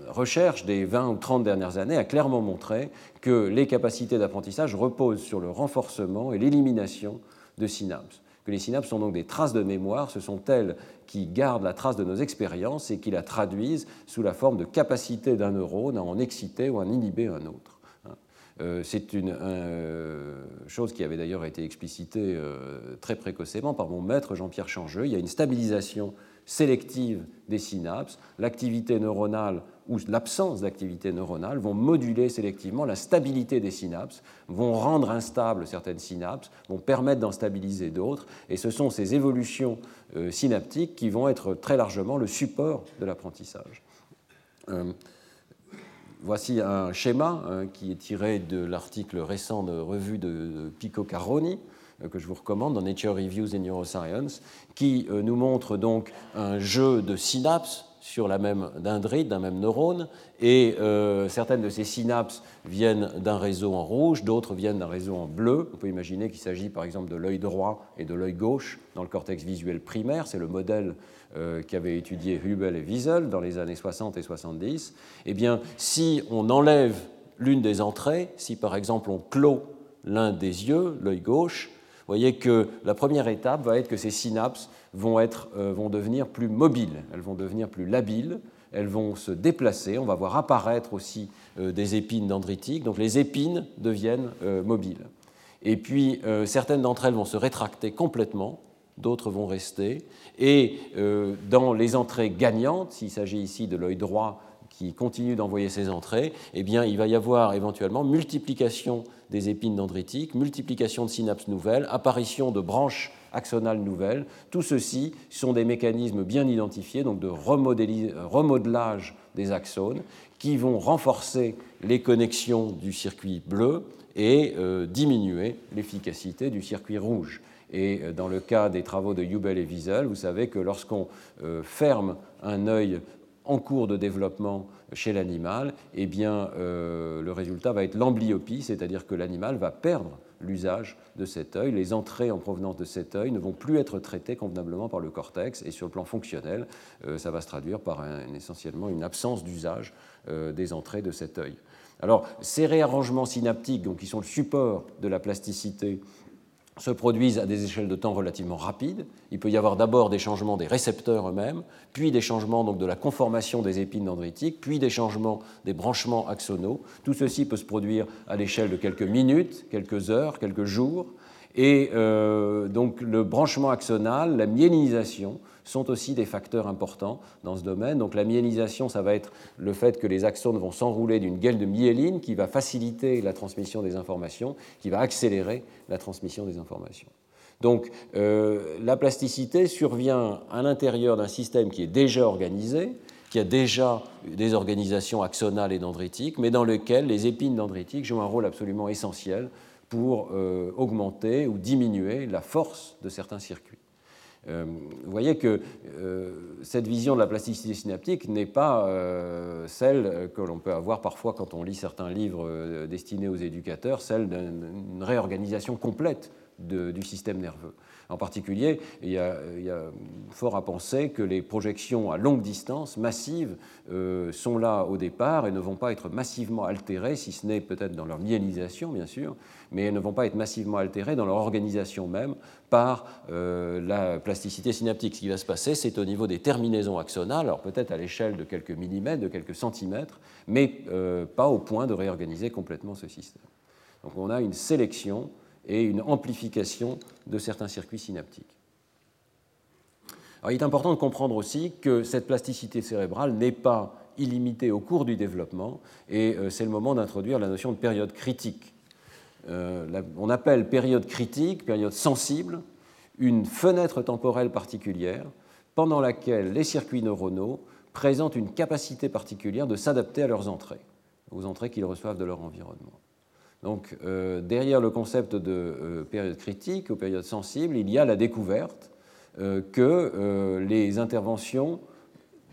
[SPEAKER 2] recherche des 20 ou 30 dernières années a clairement montré que les capacités d'apprentissage reposent sur le renforcement et l'élimination de synapses que les synapses sont donc des traces de mémoire, ce sont elles qui gardent la trace de nos expériences et qui la traduisent sous la forme de capacité d'un neurone à en exciter ou à en inhiber un autre. Euh, c'est une euh, chose qui avait d'ailleurs été explicitée euh, très précocement par mon maître Jean-Pierre Changeux. Il y a une stabilisation sélective des synapses. L'activité neuronale ou l'absence d'activité neuronale vont moduler sélectivement la stabilité des synapses, vont rendre instables certaines synapses, vont permettre d'en stabiliser d'autres, et ce sont ces évolutions euh, synaptiques qui vont être très largement le support de l'apprentissage. Euh, voici un schéma hein, qui est tiré de l'article récent de revue de, Pico Caroni, que je vous recommande dans Nature Reviews in Neuroscience, qui nous montre donc un jeu de synapses sur la même dendrite, d'un même neurone, et euh, certaines de ces synapses viennent d'un réseau en rouge, d'autres viennent d'un réseau en bleu. On peut imaginer qu'il s'agit par exemple de l'œil droit et de l'œil gauche dans le cortex visuel primaire, c'est le modèle euh, qu'avaient étudié Hubel et Wiesel dans les années 60 et 70. Eh bien, si on enlève l'une des entrées, si par exemple on clôt l'un des yeux, l'œil gauche, vous voyez que la première étape va être que ces synapses vont, être, euh, vont devenir plus mobiles, elles vont devenir plus labiles, elles vont se déplacer, on va voir apparaître aussi euh, des épines dendritiques, donc les épines deviennent euh, mobiles. Et puis certaines d'entre elles vont se rétracter complètement, d'autres vont rester, et dans les entrées gagnantes, s'il s'agit ici de l'œil droit qui continue d'envoyer ses entrées, eh bien, il va y avoir éventuellement multiplication des épines dendritiques, multiplication de synapses nouvelles, apparition de branches axonales nouvelles. Tout ceci sont des mécanismes bien identifiés, donc de remodelage des axones, qui vont renforcer les connexions du circuit bleu et euh, diminuer l'efficacité du circuit rouge. Et euh, dans le cas des travaux de Hubel et Wiesel, vous savez que lorsqu'on euh, ferme un œil en cours de développement chez l'animal, eh bien, euh, le résultat va être l'amblyopie, c'est-à-dire que l'animal va perdre l'usage de cet œil. Les entrées en provenance de cet œil ne vont plus être traitées convenablement par le cortex, et sur le plan fonctionnel, euh, ça va se traduire par essentiellement une absence d'usage euh, des entrées de cet œil. Alors, ces réarrangements synaptiques, donc, qui sont le support de la plasticité, se produisent à des échelles de temps relativement rapides. Il peut y avoir d'abord des changements des récepteurs eux-mêmes, puis des changements donc, de la conformation des épines dendritiques, puis des changements des branchements axonaux. Tout ceci peut se produire à l'échelle de quelques minutes, quelques heures, quelques jours. Et euh, donc le branchement axonal, la myélinisation, sont aussi des facteurs importants dans ce domaine. Donc la myélisation, ça va être le fait que les axones vont s'enrouler d'une gaine de myéline qui va faciliter la transmission des informations, qui va accélérer la transmission des informations. Donc euh, la plasticité survient à l'intérieur d'un système qui est déjà organisé, qui a déjà des organisations axonales et dendritiques, mais dans lequel les épines dendritiques jouent un rôle absolument essentiel pour euh, augmenter ou diminuer la force de certains circuits. Euh, vous voyez que euh, cette vision de la plasticité synaptique n'est pas euh, celle que l'on peut avoir parfois quand on lit certains livres destinés aux éducateurs, celle d'une réorganisation complète du système nerveux. En particulier, il y, a, fort à penser que les projections à longue distance, massives, sont là au départ et ne vont pas être massivement altérées, si ce n'est peut-être dans leur myélisation, bien sûr, mais elles ne vont pas être massivement altérées dans leur organisation même par euh, la plasticité synaptique. Ce qui va se passer, c'est au niveau des terminaisons axonales, alors peut-être à l'échelle de quelques millimètres, de quelques centimètres, mais euh, pas au point de réorganiser complètement ce système. Donc on a une sélection et une amplification de certains circuits synaptiques. Il est important de comprendre aussi que cette plasticité cérébrale n'est pas illimitée au cours du développement, et euh, c'est le moment d'introduire la notion de période critique. Euh, on appelle période critique, période sensible, une fenêtre temporelle particulière pendant laquelle les circuits neuronaux présentent une capacité particulière de s'adapter à leurs entrées, aux entrées qu'ils reçoivent de leur environnement. Donc, euh, derrière le concept de euh, période critique ou période sensible, il y a la découverte que les interventions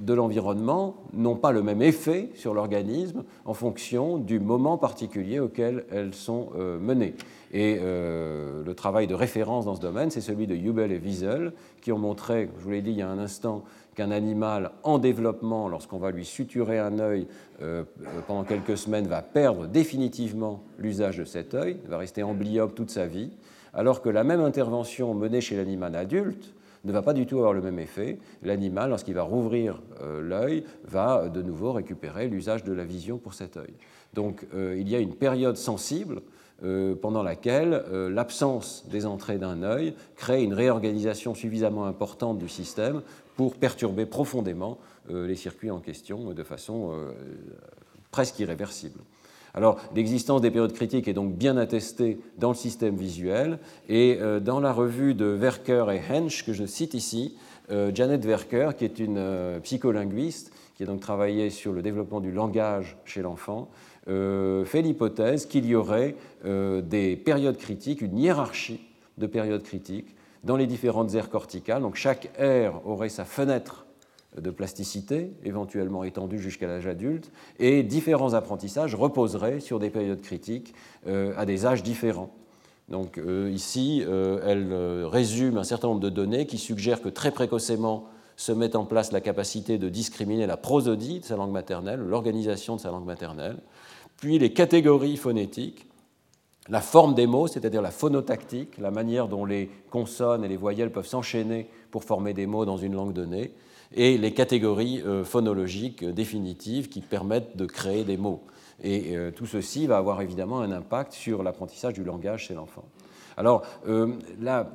[SPEAKER 2] de l'environnement n'ont pas le même effet sur l'organisme en fonction du moment particulier auquel elles sont euh, menées. Et euh, le travail de référence dans ce domaine, c'est celui de Hubel et Wiesel, qui ont montré, je vous l'ai dit il y a un instant, qu'un animal en développement, lorsqu'on va lui suturer un œil euh, pendant quelques semaines, va perdre définitivement l'usage de cet œil, va rester emblyope toute sa vie, alors que la même intervention menée chez l'animal adulte ne va pas du tout avoir le même effet. L'animal, lorsqu'il va rouvrir euh, l'œil, va de nouveau récupérer l'usage de la vision pour cet œil. Donc euh, il y a une période sensible euh, pendant laquelle l'absence des entrées d'un œil crée une réorganisation suffisamment importante du système pour perturber profondément les circuits en question de façon presque irréversible. Alors, l'existence des périodes critiques est donc bien attestée dans le système visuel, et euh, dans la revue de Werker et Hensch, que je cite ici, euh, Janet Werker, qui est une euh, psycholinguiste, qui a donc travaillé sur le développement du langage chez l'enfant, fait l'hypothèse qu'il y aurait des périodes critiques, une hiérarchie de périodes critiques dans les différentes aires corticales. Donc chaque aire aurait sa fenêtre de plasticité, éventuellement étendue jusqu'à l'âge adulte, et différents apprentissages reposeraient sur des périodes critiques euh, à des âges différents. Donc euh, ici, euh, elle résume un certain nombre de données qui suggèrent que très précocement se met en place la capacité de discriminer la prosodie de sa langue maternelle, l'organisation de sa langue maternelle, puis les catégories phonétiques, la forme des mots, c'est-à-dire la phonotactique, la manière dont les consonnes et les voyelles peuvent s'enchaîner pour former des mots dans une langue donnée, et les catégories euh, phonologiques définitives qui permettent de créer des mots. Et euh, tout ceci va avoir évidemment un impact sur l'apprentissage du langage chez l'enfant. Alors, euh, la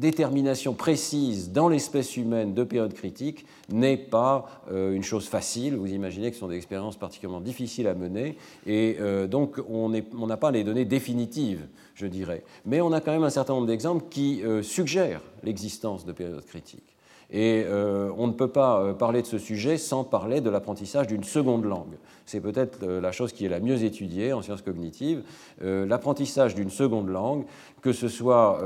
[SPEAKER 2] détermination précise dans l'espèce humaine de période critique n'est pas une chose facile. Vous imaginez que ce sont des expériences particulièrement difficiles à mener et donc on n'a pas les données définitives, je dirais. Mais on a quand même un certain nombre d'exemples qui suggèrent l'existence de périodes critiques. Et euh, on ne peut pas euh, parler de ce sujet sans parler de l'apprentissage d'une seconde langue. C'est peut-être euh, la chose qui est la mieux étudiée en sciences cognitives. l'apprentissage d'une seconde langue, que ce soit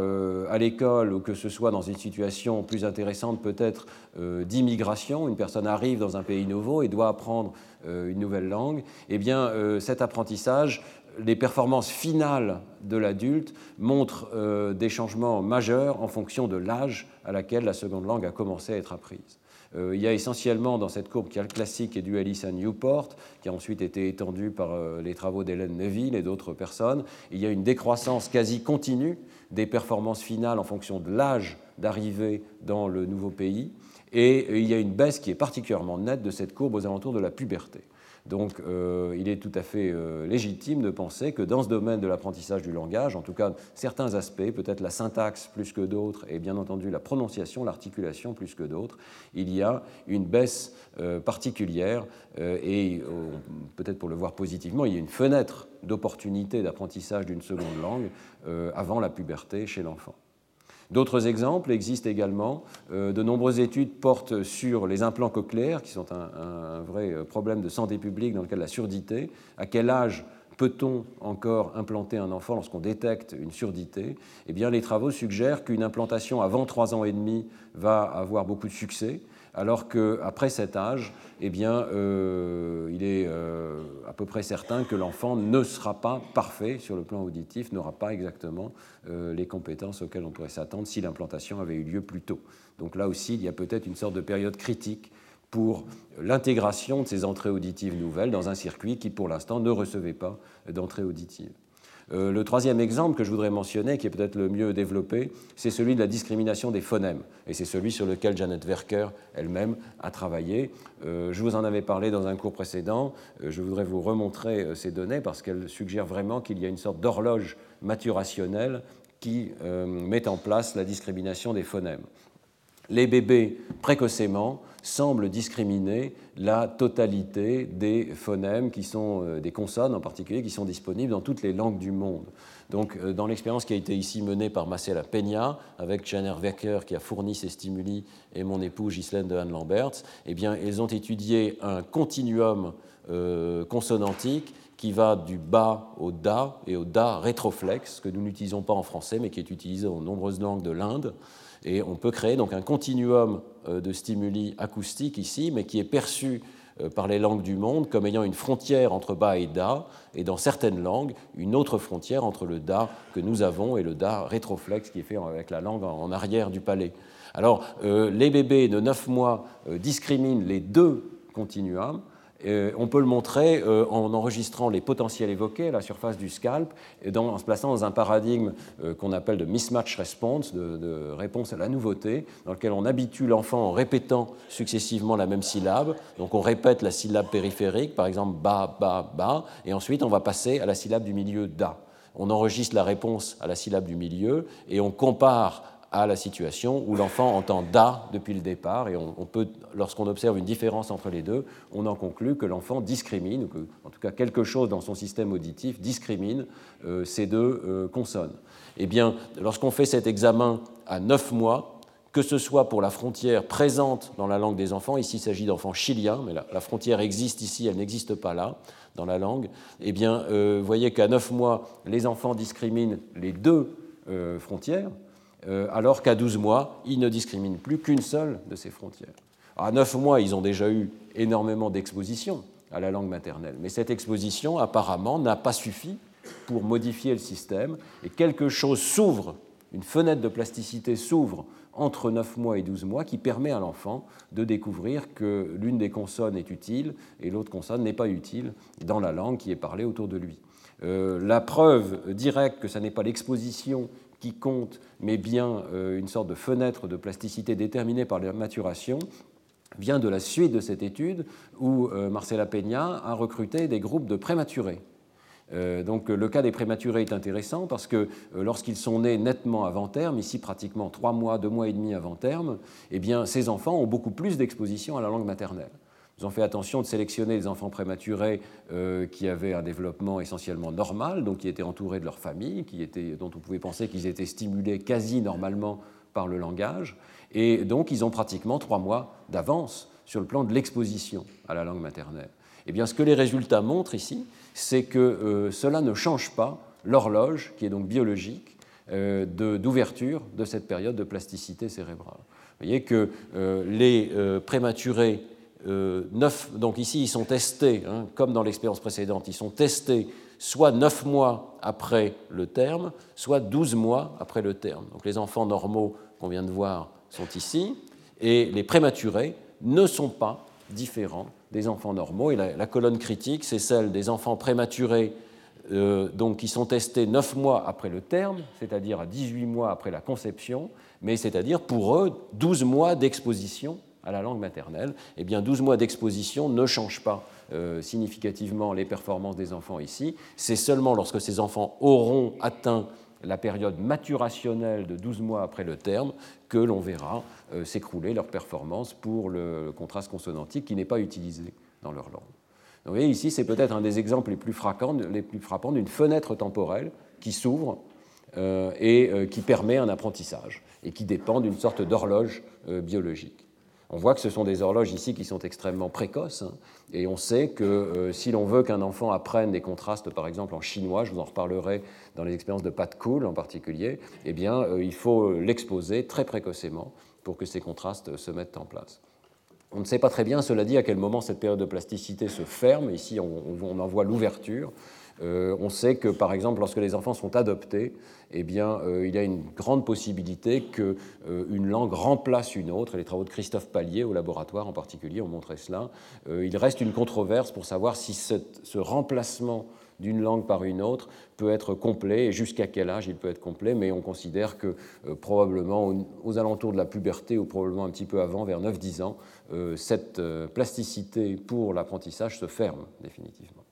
[SPEAKER 2] à l'école ou que ce soit dans une situation plus intéressante peut-être d'immigration, une personne arrive dans un pays nouveau et doit apprendre une nouvelle langue, eh bien cet apprentissage les performances finales de l'adulte montrent euh, des changements majeurs en fonction de l'âge à laquelle la seconde langue a commencé à être apprise. Il y a essentiellement dans cette courbe qui a le classique et du Alice à Newport, qui a ensuite été étendu par les travaux d'Hélène Neville et d'autres personnes, il y a une décroissance quasi continue des performances finales en fonction de l'âge d'arrivée dans le nouveau pays, et il y a une baisse qui est particulièrement nette de cette courbe aux alentours de la puberté. Donc euh, il est tout à fait euh, légitime de penser que dans ce domaine de l'apprentissage du langage, en tout cas certains aspects, peut-être la syntaxe plus que d'autres, et bien entendu la prononciation, l'articulation plus que d'autres, il y a une baisse euh, particulière et peut-être pour le voir positivement, il y a une fenêtre d'opportunité d'apprentissage d'une seconde langue avant la puberté chez l'enfant. D'autres exemples existent également. Euh, de nombreuses études portent sur les implants cochléaires, qui sont un, vrai euh, problème de santé publique dans lequel la surdité. À quel âge peut-on encore implanter un enfant lorsqu'on détecte une surdité? Eh les travaux suggèrent qu'une implantation avant 3 ans et demi va avoir beaucoup de succès alors qu'après cet âge, eh euh, il est euh, à peu près certain que l'enfant ne sera pas parfait sur le plan auditif, n'aura pas exactement euh, les compétences auxquelles on pourrait s'attendre si l'implantation avait eu lieu plus tôt. Donc là aussi, il y a peut-être une sorte de période critique pour l'intégration de ces entrées auditives nouvelles dans un circuit qui, pour l'instant, ne recevait pas d'entrée auditive. Euh, le troisième exemple que je voudrais mentionner, qui est peut-être le mieux développé, c'est celui de la discrimination des phonèmes. Et c'est celui sur lequel Janet Werker elle-même a travaillé. Euh, je vous en avais parlé dans un cours précédent. Euh, je voudrais vous remontrer ces données parce qu'elles suggèrent vraiment qu'il y a une sorte d'horloge maturationnelle qui met en place la discrimination des phonèmes. Les bébés précocement semble discriminer la totalité des phonèmes qui sont euh, des consonnes en particulier qui sont disponibles dans toutes les langues du monde. Donc, euh, dans l'expérience qui a été ici menée par Marcela Peña, avec Janer Wecker qui a fourni ces stimuli et mon époux Ghislaine de Anne-Lamberts, eh bien, ils ont étudié un continuum euh, consonantique qui va du bas au da et au da rétroflexe, que nous n'utilisons pas en français mais qui est utilisé dans nombreuses langues de l'Inde. Et on peut créer donc un continuum euh, de stimuli acoustiques ici, mais qui est perçu euh, par les langues du monde comme ayant une frontière entre bas et da, et dans certaines langues, une autre frontière entre le da que nous avons et le da rétroflexe qui est fait avec la langue en arrière du palais. Alors, euh, les bébés de 9 mois discriminent les deux continuums, euh, on peut le montrer euh, en enregistrant les potentiels évoqués à la surface du scalp en se plaçant dans un paradigme euh, qu'on appelle de mismatch response, de, réponse à la nouveauté, dans lequel on habitue l'enfant en répétant successivement la même syllabe. Donc on répète la syllabe périphérique, par exemple ba, ba, ba, et ensuite on va passer à la syllabe du milieu da. On enregistre la réponse à la syllabe du milieu et on compare à la situation où l'enfant entend da depuis le départ et on, peut, lorsqu'on observe une différence entre les deux, on en conclut que l'enfant discrimine, ou que, en tout cas quelque chose dans son système auditif discrimine euh, ces deux euh, consonnes. Eh bien, lorsqu'on fait cet examen à 9 mois, que ce soit pour la frontière présente dans la langue des enfants, ici il s'agit d'enfants chiliens, mais la, frontière existe ici, elle n'existe pas là dans la langue, eh bien, euh, vous voyez qu'à 9 mois, les enfants discriminent les deux frontières, alors qu'à 12 mois, ils ne discriminent plus qu'une seule de ces frontières. À 9 mois, ils ont déjà eu énormément d'exposition à la langue maternelle, mais cette exposition, apparemment, n'a pas suffi pour modifier le système, et quelque chose s'ouvre, une fenêtre de plasticité s'ouvre entre 9 mois et 12 mois qui permet à l'enfant de découvrir que l'une des consonnes est utile et l'autre consonne n'est pas utile dans la langue qui est parlée autour de lui. Euh, la preuve directe que ce n'est pas l'exposition qui compte, mais bien euh, une sorte de fenêtre de plasticité déterminée par la maturation, vient de la suite de cette étude où euh, Marcela Peña a recruté des groupes de prématurés. Euh, donc le cas des prématurés est intéressant parce que lorsqu'ils sont nés nettement avant terme, ici pratiquement trois mois, deux mois et demi avant terme, eh bien ces enfants ont beaucoup plus d'exposition à la langue maternelle. Nous avons fait attention de sélectionner les enfants prématurés euh, qui avaient un développement essentiellement normal, donc qui étaient entourés de leur famille, qui étaient, dont on pouvait penser qu'ils étaient stimulés quasi normalement par le langage. Et donc, ils ont pratiquement trois mois d'avance sur le plan de l'exposition à la langue maternelle. Eh bien, ce que les résultats montrent ici, c'est que euh, cela ne change pas l'horloge, qui est donc biologique, euh, d'ouverture de, cette période de plasticité cérébrale. Vous voyez que les prématurés euh, donc ici ils sont testés, hein, comme dans l'expérience précédente, ils sont testés soit 9 mois après le terme, soit 12 mois après le terme. Donc les enfants normaux qu'on vient de voir sont ici, et les prématurés ne sont pas différents des enfants normaux. Et la, colonne critique, c'est celle des enfants prématurés euh, donc, qui sont testés 9 mois après le terme, c'est-à-dire à 18 mois après la conception, mais c'est-à-dire pour eux 12 mois d'exposition à la langue maternelle. Eh bien, 12 mois d'exposition ne changent pas euh, significativement les performances des enfants ici. C'est seulement lorsque ces enfants auront atteint la période maturationnelle de 12 mois après le terme que l'on verra euh, s'écrouler leur performance pour le contraste consonantique qui n'est pas utilisé dans leur langue. vous voyez, ici, c'est peut-être un des exemples les plus frappants, d'une fenêtre temporelle qui s'ouvre euh, et qui permet un apprentissage et qui dépend d'une sorte d'horloge biologique. On voit que ce sont des horloges ici qui sont extrêmement précoces, hein, et on sait que euh, si l'on veut qu'un enfant apprenne des contrastes, par exemple en chinois, je vous en reparlerai dans les expériences de Pat Cool en particulier, eh bien, euh, il faut l'exposer très précocement pour que ces contrastes se mettent en place. On ne sait pas très bien, cela dit, à quel moment cette période de plasticité se ferme. Ici, on en voit l'ouverture. Euh, on sait que, par exemple, lorsque les enfants sont adoptés, eh bien, euh, il y a une grande possibilité qu'une euh, langue remplace une autre. les travaux de Christophe Pallier au laboratoire en particulier ont montré cela. il reste une controverse pour savoir si ce remplacement d'une langue par une autre peut être complet et jusqu'à quel âge il peut être complet, mais on considère que probablement aux, alentours de la puberté ou probablement un petit peu avant, vers 9-10 ans, cette plasticité pour l'apprentissage se ferme définitivement.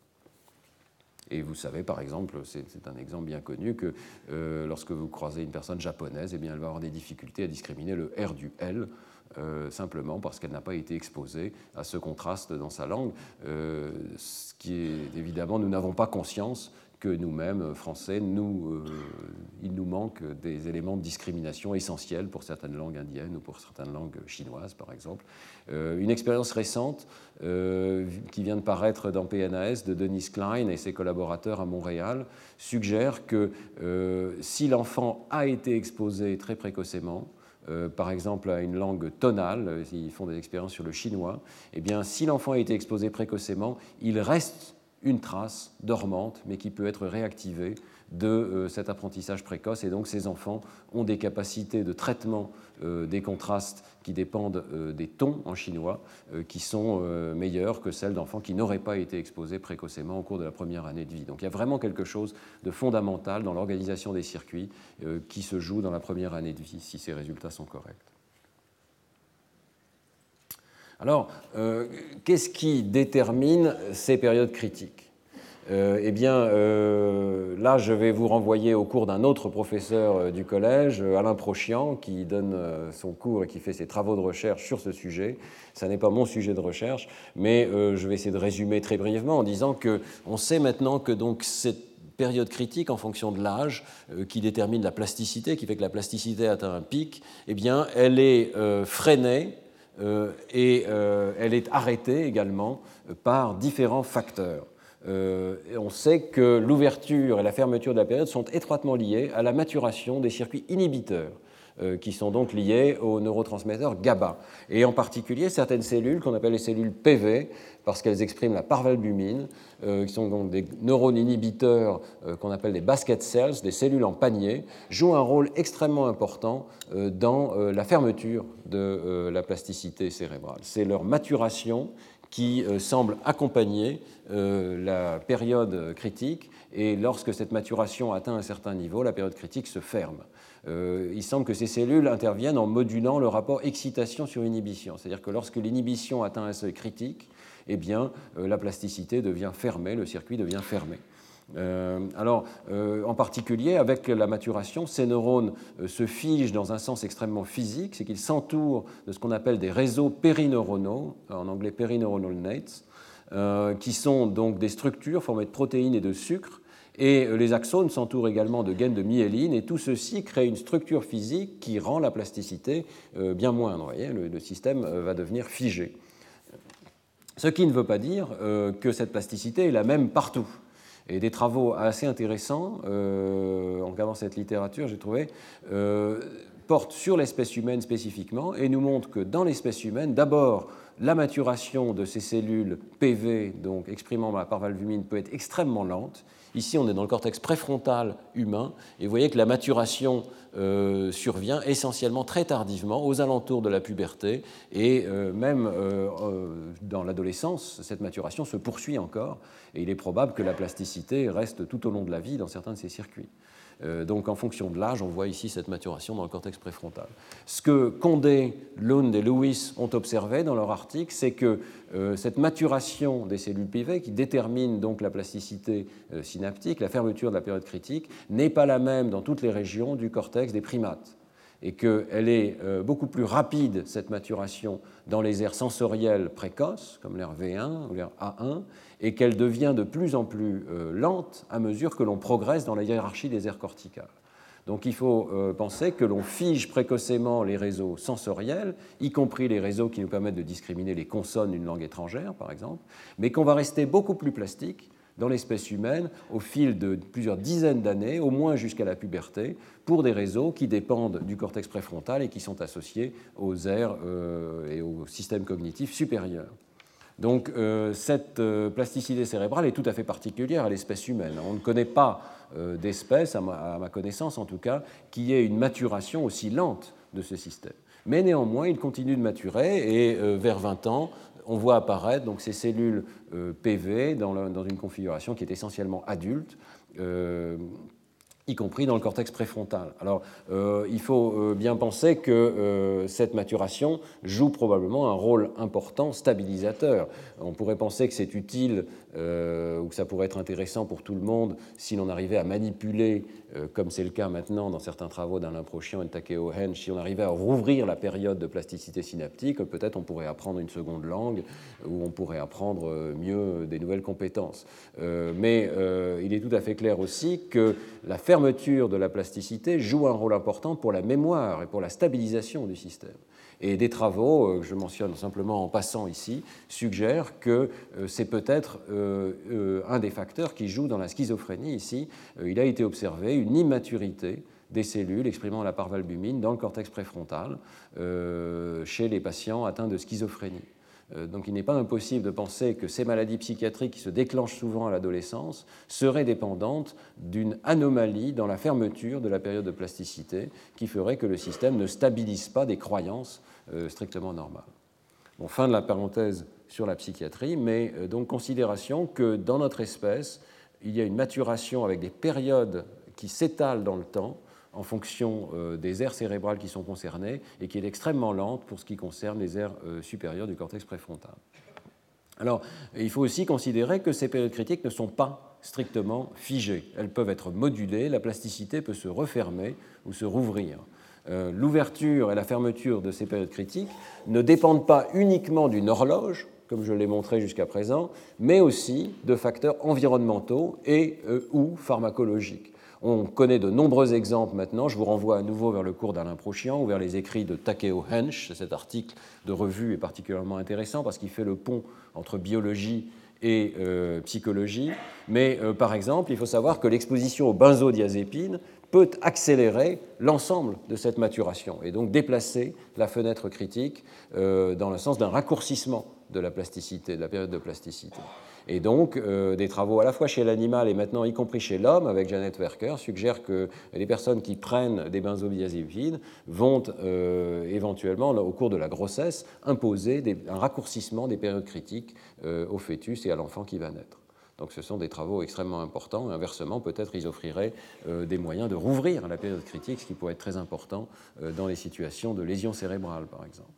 [SPEAKER 2] Et vous savez, par exemple, c'est un exemple bien connu, que euh, lorsque vous croisez une personne japonaise, eh bien, elle va avoir des difficultés à discriminer le R du L. Euh, simplement parce qu'elle n'a pas été exposée à ce contraste dans sa langue, euh, ce qui est évidemment, nous n'avons pas conscience que nous-mêmes, Français, nous, euh, il nous manque des éléments de discrimination essentiels pour certaines langues indiennes ou pour certaines langues chinoises, par exemple. Euh, une expérience récente euh, qui vient de paraître dans PNAS de Denis Klein et ses collaborateurs à Montréal suggère que si l'enfant a été exposé très précocement, par exemple à une langue tonale, ils font des expériences sur le chinois, eh bien, si l'enfant a été exposé précocement, il reste une trace dormante, mais qui peut être réactivée de euh, cet apprentissage précoce. Et donc ces enfants ont des capacités de traitement euh, des contrastes qui dépendent euh, des tons en chinois, qui sont meilleures que celles d'enfants qui n'auraient pas été exposés précocement au cours de la première année de vie. Donc il y a vraiment quelque chose de fondamental dans l'organisation des circuits qui se joue dans la première année de vie, si ces résultats sont corrects. Alors, euh, qu'est-ce qui détermine ces périodes critiques euh, Eh bien, euh, là, je vais vous renvoyer au cours d'un autre professeur du collège, Alain Prochian, qui donne son cours et qui fait ses travaux de recherche sur ce sujet. Ce n'est pas mon sujet de recherche, mais je vais essayer de résumer très brièvement en disant qu'on sait maintenant que donc cette période critique en fonction de l'âge qui détermine la plasticité, qui fait que la plasticité atteint un pic, eh bien, elle est freinée et euh, elle est arrêtée également par différents facteurs. Euh, on sait que l'ouverture et la fermeture de la période sont étroitement liées à la maturation des circuits inhibiteurs qui sont donc liés aux neurotransmetteurs GABA. Et en particulier, certaines cellules qu'on appelle les cellules PV parce qu'elles expriment la parvalbumine, euh, qui sont donc des neurones inhibiteurs euh, qu'on appelle des basket cells, des cellules en panier, jouent un rôle extrêmement important euh, dans la fermeture de la plasticité cérébrale. C'est leur maturation qui semble accompagner la période critique, et lorsque cette maturation atteint un certain niveau, la période critique se ferme. Il semble que ces cellules interviennent en modulant le rapport excitation sur inhibition. C'est-à-dire que lorsque l'inhibition atteint un seuil critique, eh bien, euh, la plasticité devient fermée, le circuit devient fermé. Euh, alors, euh, en particulier, avec la maturation, ces neurones se figent dans un sens extrêmement physique, c'est qu'ils s'entourent de ce qu'on appelle des réseaux périneuronaux, en anglais périneuronal nates, qui sont donc des structures formées de protéines et de sucres, et les axones s'entourent également de gaines de myéline, et tout ceci crée une structure physique qui rend la plasticité bien moindre. Voyez, le, système va devenir figé. Ce qui ne veut pas dire euh, que cette plasticité est la même partout. Et des travaux assez intéressants, euh, en regardant cette littérature, j'ai trouvé, euh, porte sur l'espèce humaine spécifiquement et nous montre que dans l'espèce humaine, d'abord, la maturation de ces cellules PV, donc exprimant la parvalbumine, peut être extrêmement lente. Ici, on est dans le cortex préfrontal humain, et vous voyez que la maturation euh, survient essentiellement très tardivement, aux alentours de la puberté, et euh, même euh, dans l'adolescence, cette maturation se poursuit encore, et il est probable que la plasticité reste tout au long de la vie dans certains de ces circuits. Euh, donc en fonction de l'âge, on voit ici cette maturation dans le cortex préfrontal. Ce que Condé, Lund et Lewis ont observé dans leur article, c'est que euh, cette maturation des cellules PV, qui détermine donc la plasticité euh, synaptique, la fermeture de la période critique, n'est pas la même dans toutes les régions du cortex des primates et qu'elle est beaucoup plus rapide, cette maturation, dans les aires sensorielles précoces, comme l'air V1 ou l'air A1, et qu'elle devient de plus en plus euh, lente à mesure que l'on progresse dans la hiérarchie des aires corticales. Donc il faut euh, penser que l'on fige précocement les réseaux sensoriels, y compris les réseaux qui nous permettent de discriminer les consonnes d'une langue étrangère, par exemple, mais qu'on va rester beaucoup plus plastique dans l'espèce humaine au fil de plusieurs dizaines d'années, au moins jusqu'à la puberté, pour des réseaux qui dépendent du cortex préfrontal et qui sont associés aux aires euh, et aux systèmes cognitifs supérieurs. Donc euh, cette euh, plasticité cérébrale est tout à fait particulière à l'espèce humaine. On ne connaît pas euh, d'espèce, à, ma connaissance en tout cas, qui ait une maturation aussi lente de ce système. Mais néanmoins, il continue de maturer et vers 20 ans, on voit apparaître donc, ces cellules PV dans, dans, une configuration qui est essentiellement adulte y compris dans le cortex préfrontal. Alors, euh, il faut euh, bien penser que euh, cette maturation joue probablement un rôle important stabilisateur. On pourrait penser que c'est utile ou que ça pourrait être intéressant pour tout le monde si l'on arrivait à manipuler, comme c'est le cas maintenant dans certains travaux d'Alain Prochian et de Takeo Hensch, si on arrivait à rouvrir la période de plasticité synaptique, peut-être on pourrait apprendre une seconde langue ou on pourrait apprendre mieux des nouvelles compétences. mais il est tout à fait clair aussi que la fermeture de la plasticité joue un rôle important pour la mémoire et pour la stabilisation du système. Et des travaux, euh, que je mentionne simplement en passant ici, suggèrent que euh, c'est peut-être euh, un des facteurs qui joue dans la schizophrénie ici. Il a été observé une immaturité des cellules exprimant la parvalbumine dans le cortex préfrontal chez les patients atteints de schizophrénie. Euh, donc il n'est pas impossible de penser que ces maladies psychiatriques qui se déclenchent souvent à l'adolescence seraient dépendantes d'une anomalie dans la fermeture de la période de plasticité qui ferait que le système ne stabilise pas des croyances euh, strictement normales. Fin de la parenthèse sur la psychiatrie, mais euh, donc considération que dans notre espèce, il y a une maturation avec des périodes qui s'étalent dans le temps en fonction euh, des aires cérébrales qui sont concernées et qui est extrêmement lente pour ce qui concerne les aires euh, supérieures du cortex préfrontal. Alors, il faut aussi considérer que ces périodes critiques ne sont pas strictement figées. Elles peuvent être modulées, la plasticité peut se refermer ou se rouvrir. Euh, l'ouverture et la fermeture de ces périodes critiques ne dépendent pas uniquement d'une horloge, comme je l'ai montré jusqu'à présent, mais aussi de facteurs environnementaux et ou pharmacologiques. On connaît de nombreux exemples maintenant. Je vous renvoie à nouveau vers le cours d'Alain Prochian ou vers les écrits de Takeo Hensch. Cet article de revue est particulièrement intéressant parce qu'il fait le pont entre biologie et euh, psychologie. Mais euh, par exemple, il faut savoir que l'exposition aux benzodiazépines peut accélérer l'ensemble de cette maturation et donc déplacer la fenêtre critique euh, dans le sens d'un raccourcissement de la plasticité, de la période de plasticité. Et donc, euh, des travaux à la fois chez l'animal et maintenant y compris chez l'homme, avec Janet Werker, suggèrent que les personnes qui prennent des benzodiazépines vont euh, éventuellement, au cours de la grossesse, imposer un raccourcissement des périodes critiques euh, au fœtus et à l'enfant qui va naître. Donc ce sont des travaux extrêmement importants. Inversement, peut-être ils offriraient des moyens de rouvrir la période critique, ce qui pourrait être très important dans les situations de lésions cérébrales, par exemple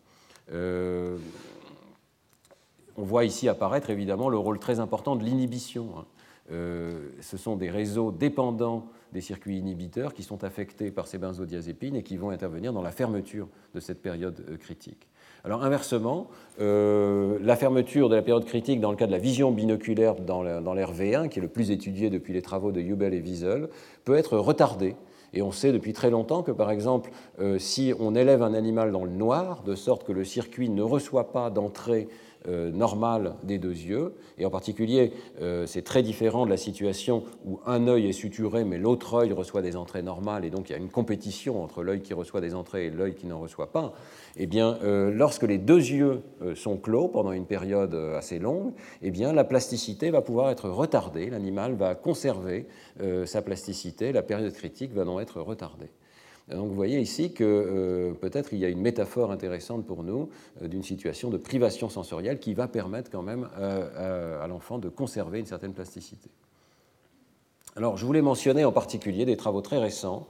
[SPEAKER 2] on voit ici apparaître évidemment le rôle très important de l'inhibition. Hein. Euh, ce sont des réseaux dépendants des circuits inhibiteurs qui sont affectés par ces benzodiazépines et qui vont intervenir dans la fermeture de cette période euh, critique. Alors inversement, euh, la fermeture de la période critique dans le cas de la vision binoculaire dans l'RV1, qui est le plus étudié depuis les travaux de Hubel et Wiesel, peut être retardée. Et on sait depuis très longtemps que, par exemple, si on élève un animal dans le noir, de sorte que le circuit ne reçoit pas d'entrée normale des deux yeux. Et en particulier, euh, c'est très différent de la situation où un œil est suturé, mais l'autre œil reçoit des entrées normales, et donc il y a une compétition entre l'œil qui reçoit des entrées et l'œil qui n'en reçoit pas. Eh bien, euh, lorsque les deux yeux sont clos pendant une période assez longue, eh bien, la plasticité va pouvoir être retardée. L'animal va conserver sa plasticité. La période critique va donc être retardée. Donc vous voyez ici que euh, peut-être il y a une métaphore intéressante pour nous euh, d'une situation de privation sensorielle qui va permettre quand même euh, à l'enfant de conserver une certaine plasticité. Alors je voulais mentionner en particulier des travaux très récents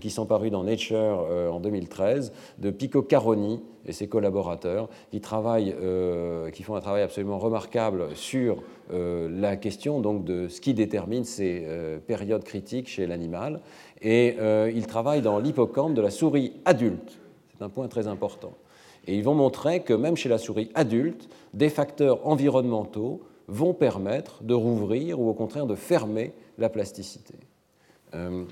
[SPEAKER 2] qui sont parus dans Nature en 2013 de Pico Caroni et ses collaborateurs qui, qui font un travail absolument remarquable sur la question donc, de ce qui détermine ces périodes critiques chez l'animal et euh, ils travaillent dans l'hippocampe de la souris adulte. C'est un point très important. Et ils vont montrer que même chez la souris adulte, des facteurs environnementaux vont permettre de rouvrir ou au contraire de fermer la plasticité. Euh,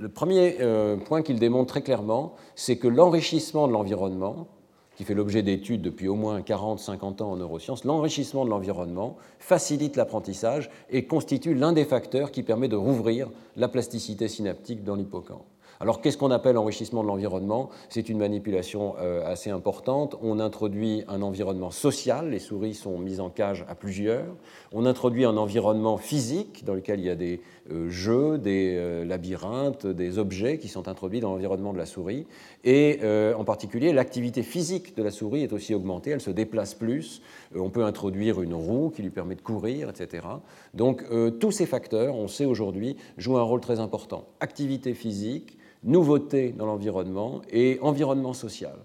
[SPEAKER 2] le premier euh, point qu'ils démontrent très clairement, c'est que l'enrichissement de l'environnement, qui fait l'objet d'études depuis au moins 40-50 ans en neurosciences, l'enrichissement de l'environnement facilite l'apprentissage et constitue l'un des facteurs qui permet de rouvrir la plasticité synaptique dans l'hippocampe. Alors qu'est-ce qu'on appelle enrichissement de l'environnement? C'est une manipulation euh, assez importante. On introduit un environnement social, les souris sont mises en cage à plusieurs. On introduit un environnement physique dans lequel il y a des jeux, des euh, labyrinthes, des objets qui sont introduits dans l'environnement de la souris. Et en particulier, l'activité physique de la souris est aussi augmentée, elle se déplace plus. on peut introduire une roue qui lui permet de courir, etc. Donc tous ces facteurs, on sait aujourd'hui, jouent un rôle très important. Activité physique, nouveauté dans l'environnement et environnement social.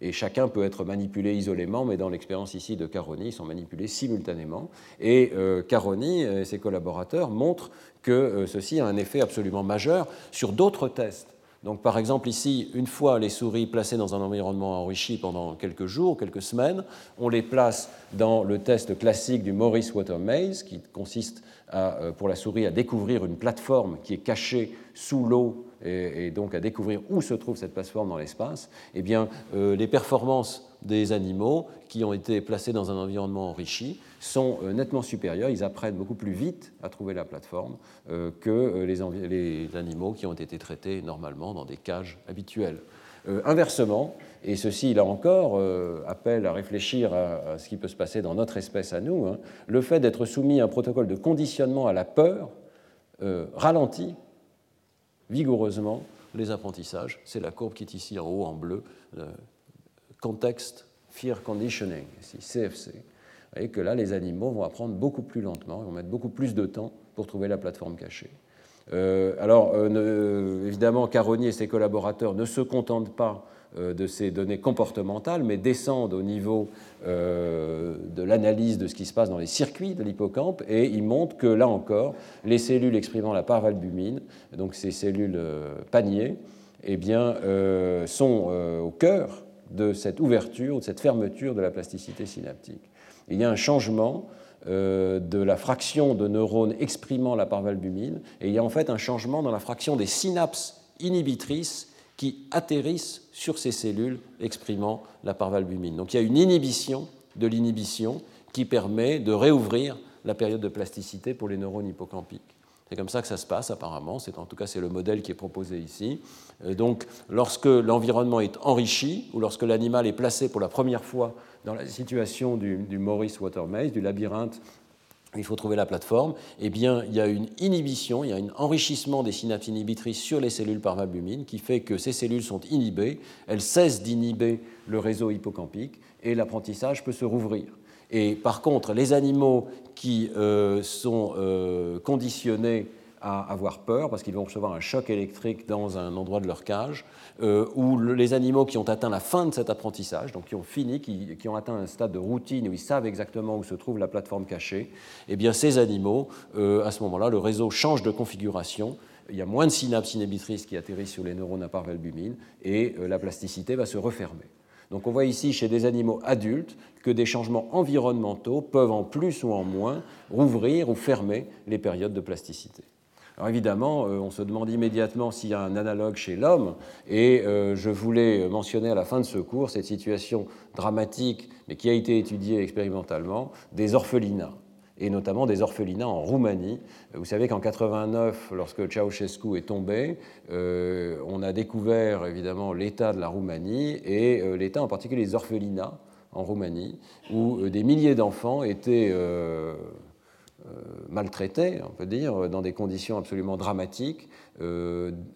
[SPEAKER 2] Et chacun peut être manipulé isolément, mais dans l'expérience ici de Caroni, ils sont manipulés simultanément. Et euh, Caroni et ses collaborateurs montrent que euh, ceci a un effet absolument majeur sur d'autres tests. Donc, par exemple, ici, une fois les souris placées dans un environnement enrichi pendant quelques jours, quelques semaines, on les place dans le test classique du Morris Water Maze, qui consiste euh, pour la souris à découvrir une plateforme qui est cachée sous l'eau et, donc à découvrir où se trouve cette plateforme dans l'espace, eh bien, euh, les performances des animaux qui ont été placés dans un environnement enrichi sont euh, nettement supérieures. Ils apprennent beaucoup plus vite à trouver la plateforme euh, que les, animaux qui ont été traités normalement dans des cages habituelles. inversement, et ceci, là encore, appelle à réfléchir à, ce qui peut se passer dans notre espèce à nous, hein, le fait d'être soumis à un protocole de conditionnement à la peur ralentit vigoureusement les apprentissages. C'est la courbe qui est ici en haut en bleu, le Context Fear Conditioning, ici CFC. Vous voyez que là, les animaux vont apprendre beaucoup plus lentement, ils vont mettre beaucoup plus de temps pour trouver la plateforme cachée. Euh, alors, euh, évidemment, Caroni et ses collaborateurs ne se contentent pas euh, de ces données comportementales, mais descendent au niveau euh, de l'analyse de ce qui se passe dans les circuits de l'hippocampe, et ils montrent que là encore, les cellules exprimant la parvalbumine, donc ces cellules euh, paniers, eh bien, sont au cœur de cette ouverture, de cette fermeture de la plasticité synaptique. Il y a un changement de la fraction de neurones exprimant la parvalbumine, et il y a en fait un changement dans la fraction des synapses inhibitrices qui atterrissent sur ces cellules exprimant la parvalbumine. Donc il y a une inhibition de l'inhibition qui permet de réouvrir la période de plasticité pour les neurones hippocampiques. C'est comme ça que ça se passe apparemment, c'est en tout cas c'est le modèle qui est proposé ici. Euh, donc lorsque l'environnement est enrichi ou lorsque l'animal est placé pour la première fois dans la situation du, du Morris Water Maze, du labyrinthe il faut trouver la plateforme, eh bien, il y a une inhibition, il y a un enrichissement des synapses inhibitrices sur les cellules parvalbumines qui fait que ces cellules sont inhibées, elles cessent d'inhiber le réseau hippocampique et l'apprentissage peut se rouvrir. Et par contre, les animaux qui euh, sont euh, conditionnés à avoir peur parce qu'ils vont recevoir un choc électrique dans un endroit de leur cage, euh, ou les animaux qui ont atteint la fin de cet apprentissage, donc qui ont fini, qui, ont atteint un stade de routine où ils savent exactement où se trouve la plateforme cachée, eh bien ces animaux, euh, à ce moment-là, le réseau change de configuration, il y a moins de synapses inhibitrices qui atterrissent sur les neurones à parvalbumine, et euh, la plasticité va se refermer. Donc on voit ici chez des animaux adultes que des changements environnementaux peuvent en plus ou en moins rouvrir ou fermer les périodes de plasticité. Alors évidemment, on se demande immédiatement s'il y a un analogue chez l'homme, et je voulais mentionner à la fin de ce cours cette situation dramatique, mais qui a été étudiée expérimentalement, des orphelinats et notamment des orphelinats en Roumanie. Vous savez qu'en 89, lorsque Ceausescu est tombé, euh, on a découvert évidemment l'état de la Roumanie et euh, l'état en particulier des orphelinats en Roumanie, où euh, des milliers d'enfants étaient maltraités, on peut dire, dans des conditions absolument dramatiques,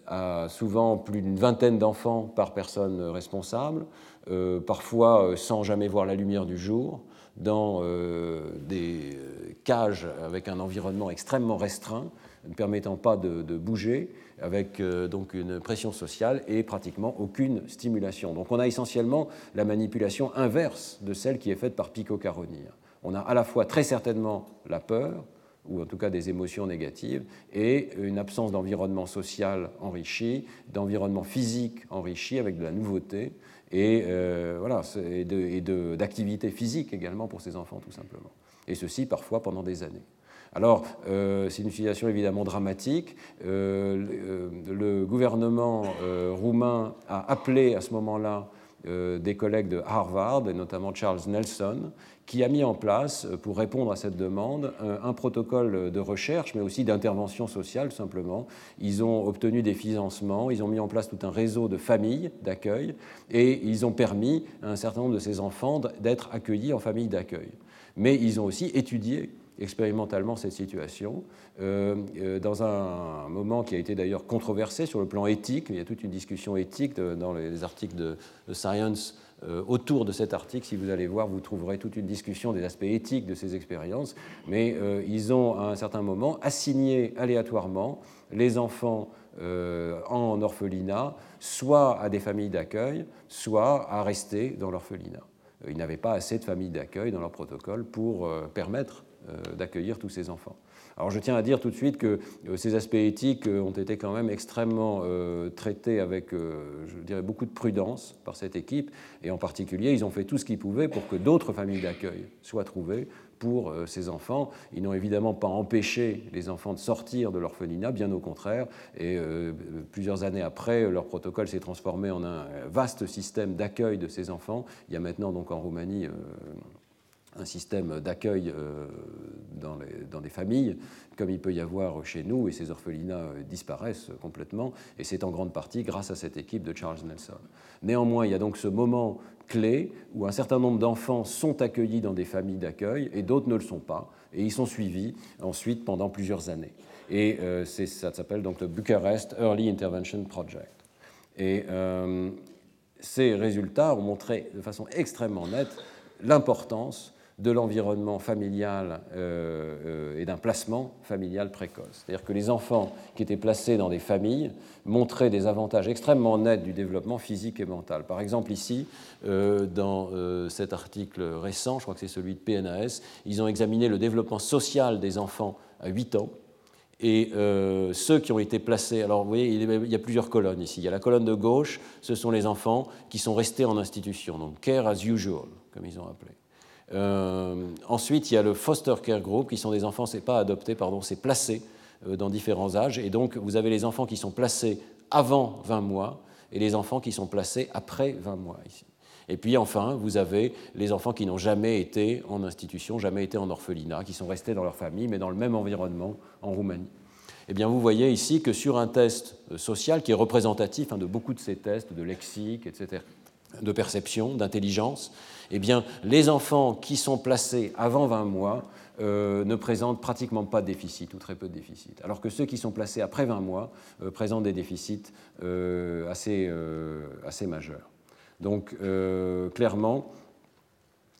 [SPEAKER 2] à souvent plus d'une vingtaine d'enfants par personne responsable, parfois sans jamais voir la lumière du jour dans euh, des euh, cages avec un environnement extrêmement restreint, ne permettant pas de, bouger, avec euh, donc une pression sociale et pratiquement aucune stimulation. Donc on a essentiellement la manipulation inverse de celle qui est faite par Pico Caronir. On a à la fois très certainement la peur, ou en tout cas des émotions négatives, et une absence d'environnement social enrichi, d'environnement physique enrichi avec de la nouveauté, et, euh, d'activité physique également pour ces enfants, tout simplement. Et ceci parfois pendant des années. Alors, euh, c'est une situation évidemment dramatique. Euh, le gouvernement roumain a appelé à ce moment-là des collègues de Harvard, et notamment Charles Nelson, qui a mis en place, euh, pour répondre à cette demande, un, protocole de recherche, mais aussi d'intervention sociale, simplement. Ils ont obtenu des financements, ils ont mis en place tout un réseau de familles d'accueil, et ils ont permis à un certain nombre de ces enfants d'être accueillis en famille d'accueil. Mais ils ont aussi étudié expérimentalement cette situation, euh, euh, dans un moment qui a été d'ailleurs controversé sur le plan éthique. Il y a toute une discussion éthique dans les articles de Science autour de cet article, si vous allez voir, vous trouverez toute une discussion des aspects éthiques de ces expériences, mais euh, ils ont à un certain moment assigné aléatoirement les enfants euh, en orphelinat, soit à des familles d'accueil, soit à rester dans l'orphelinat. Ils n'avaient pas assez de familles d'accueil dans leur protocole pour permettre d'accueillir tous ces enfants. Alors je tiens à dire tout de suite que euh, ces aspects éthiques euh, ont été quand même extrêmement euh, traités avec, je dirais, beaucoup de prudence par cette équipe, et en particulier, ils ont fait tout ce qu'ils pouvaient pour que d'autres familles d'accueil soient trouvées pour ces enfants. Ils n'ont évidemment pas empêché les enfants de sortir de l'orphelinat, bien au contraire. Et plusieurs années après, leur protocole s'est transformé en un vaste système d'accueil de ces enfants. Il y a maintenant donc en Roumanie un système d'accueil euh, dans, des familles, comme il peut y avoir chez nous, et ces orphelinats euh, disparaissent complètement, et c'est en grande partie grâce à cette équipe de Charles Nelson. Néanmoins, il y a donc ce moment clé où un certain nombre d'enfants sont accueillis dans des familles d'accueil, et d'autres ne le sont pas, et ils sont suivis ensuite pendant plusieurs années. Et euh, ça s'appelle donc le Bucharest Early Intervention Project. Et ces résultats ont montré de façon extrêmement nette l'importance de l'environnement familial euh, euh, et d'un placement familial précoce. C'est-à-dire que les enfants qui étaient placés dans des familles montraient des avantages extrêmement nets du développement physique et mental. Par exemple, ici, euh, dans cet article récent, je crois que c'est celui de PNAS, ils ont examiné le développement social des enfants à 8 ans. Et ceux qui ont été placés, alors vous voyez, il y a plusieurs colonnes ici. Il y a la colonne de gauche, ce sont les enfants qui sont restés en institution, donc care as usual, comme ils ont appelé. Euh, ensuite, il y a le foster care group, qui sont des enfants, c'est pas adopté, pardon, c'est placé euh, dans différents âges. Et donc, vous avez les enfants qui sont placés avant 20 mois et les enfants qui sont placés après 20 mois ici. Et puis enfin, vous avez les enfants qui n'ont jamais été en institution, jamais été en orphelinat, qui sont restés dans leur famille, mais dans le même environnement en Roumanie. Eh bien, vous voyez ici que sur un test euh, social qui est représentatif hein, de beaucoup de ces tests, de lexique, etc., de perception, d'intelligence, eh bien, les enfants qui sont placés avant 20 mois euh, ne présentent pratiquement pas de déficit ou très peu de déficit, alors que ceux qui sont placés après 20 mois euh, présentent des déficits euh, assez, majeurs. Donc, clairement,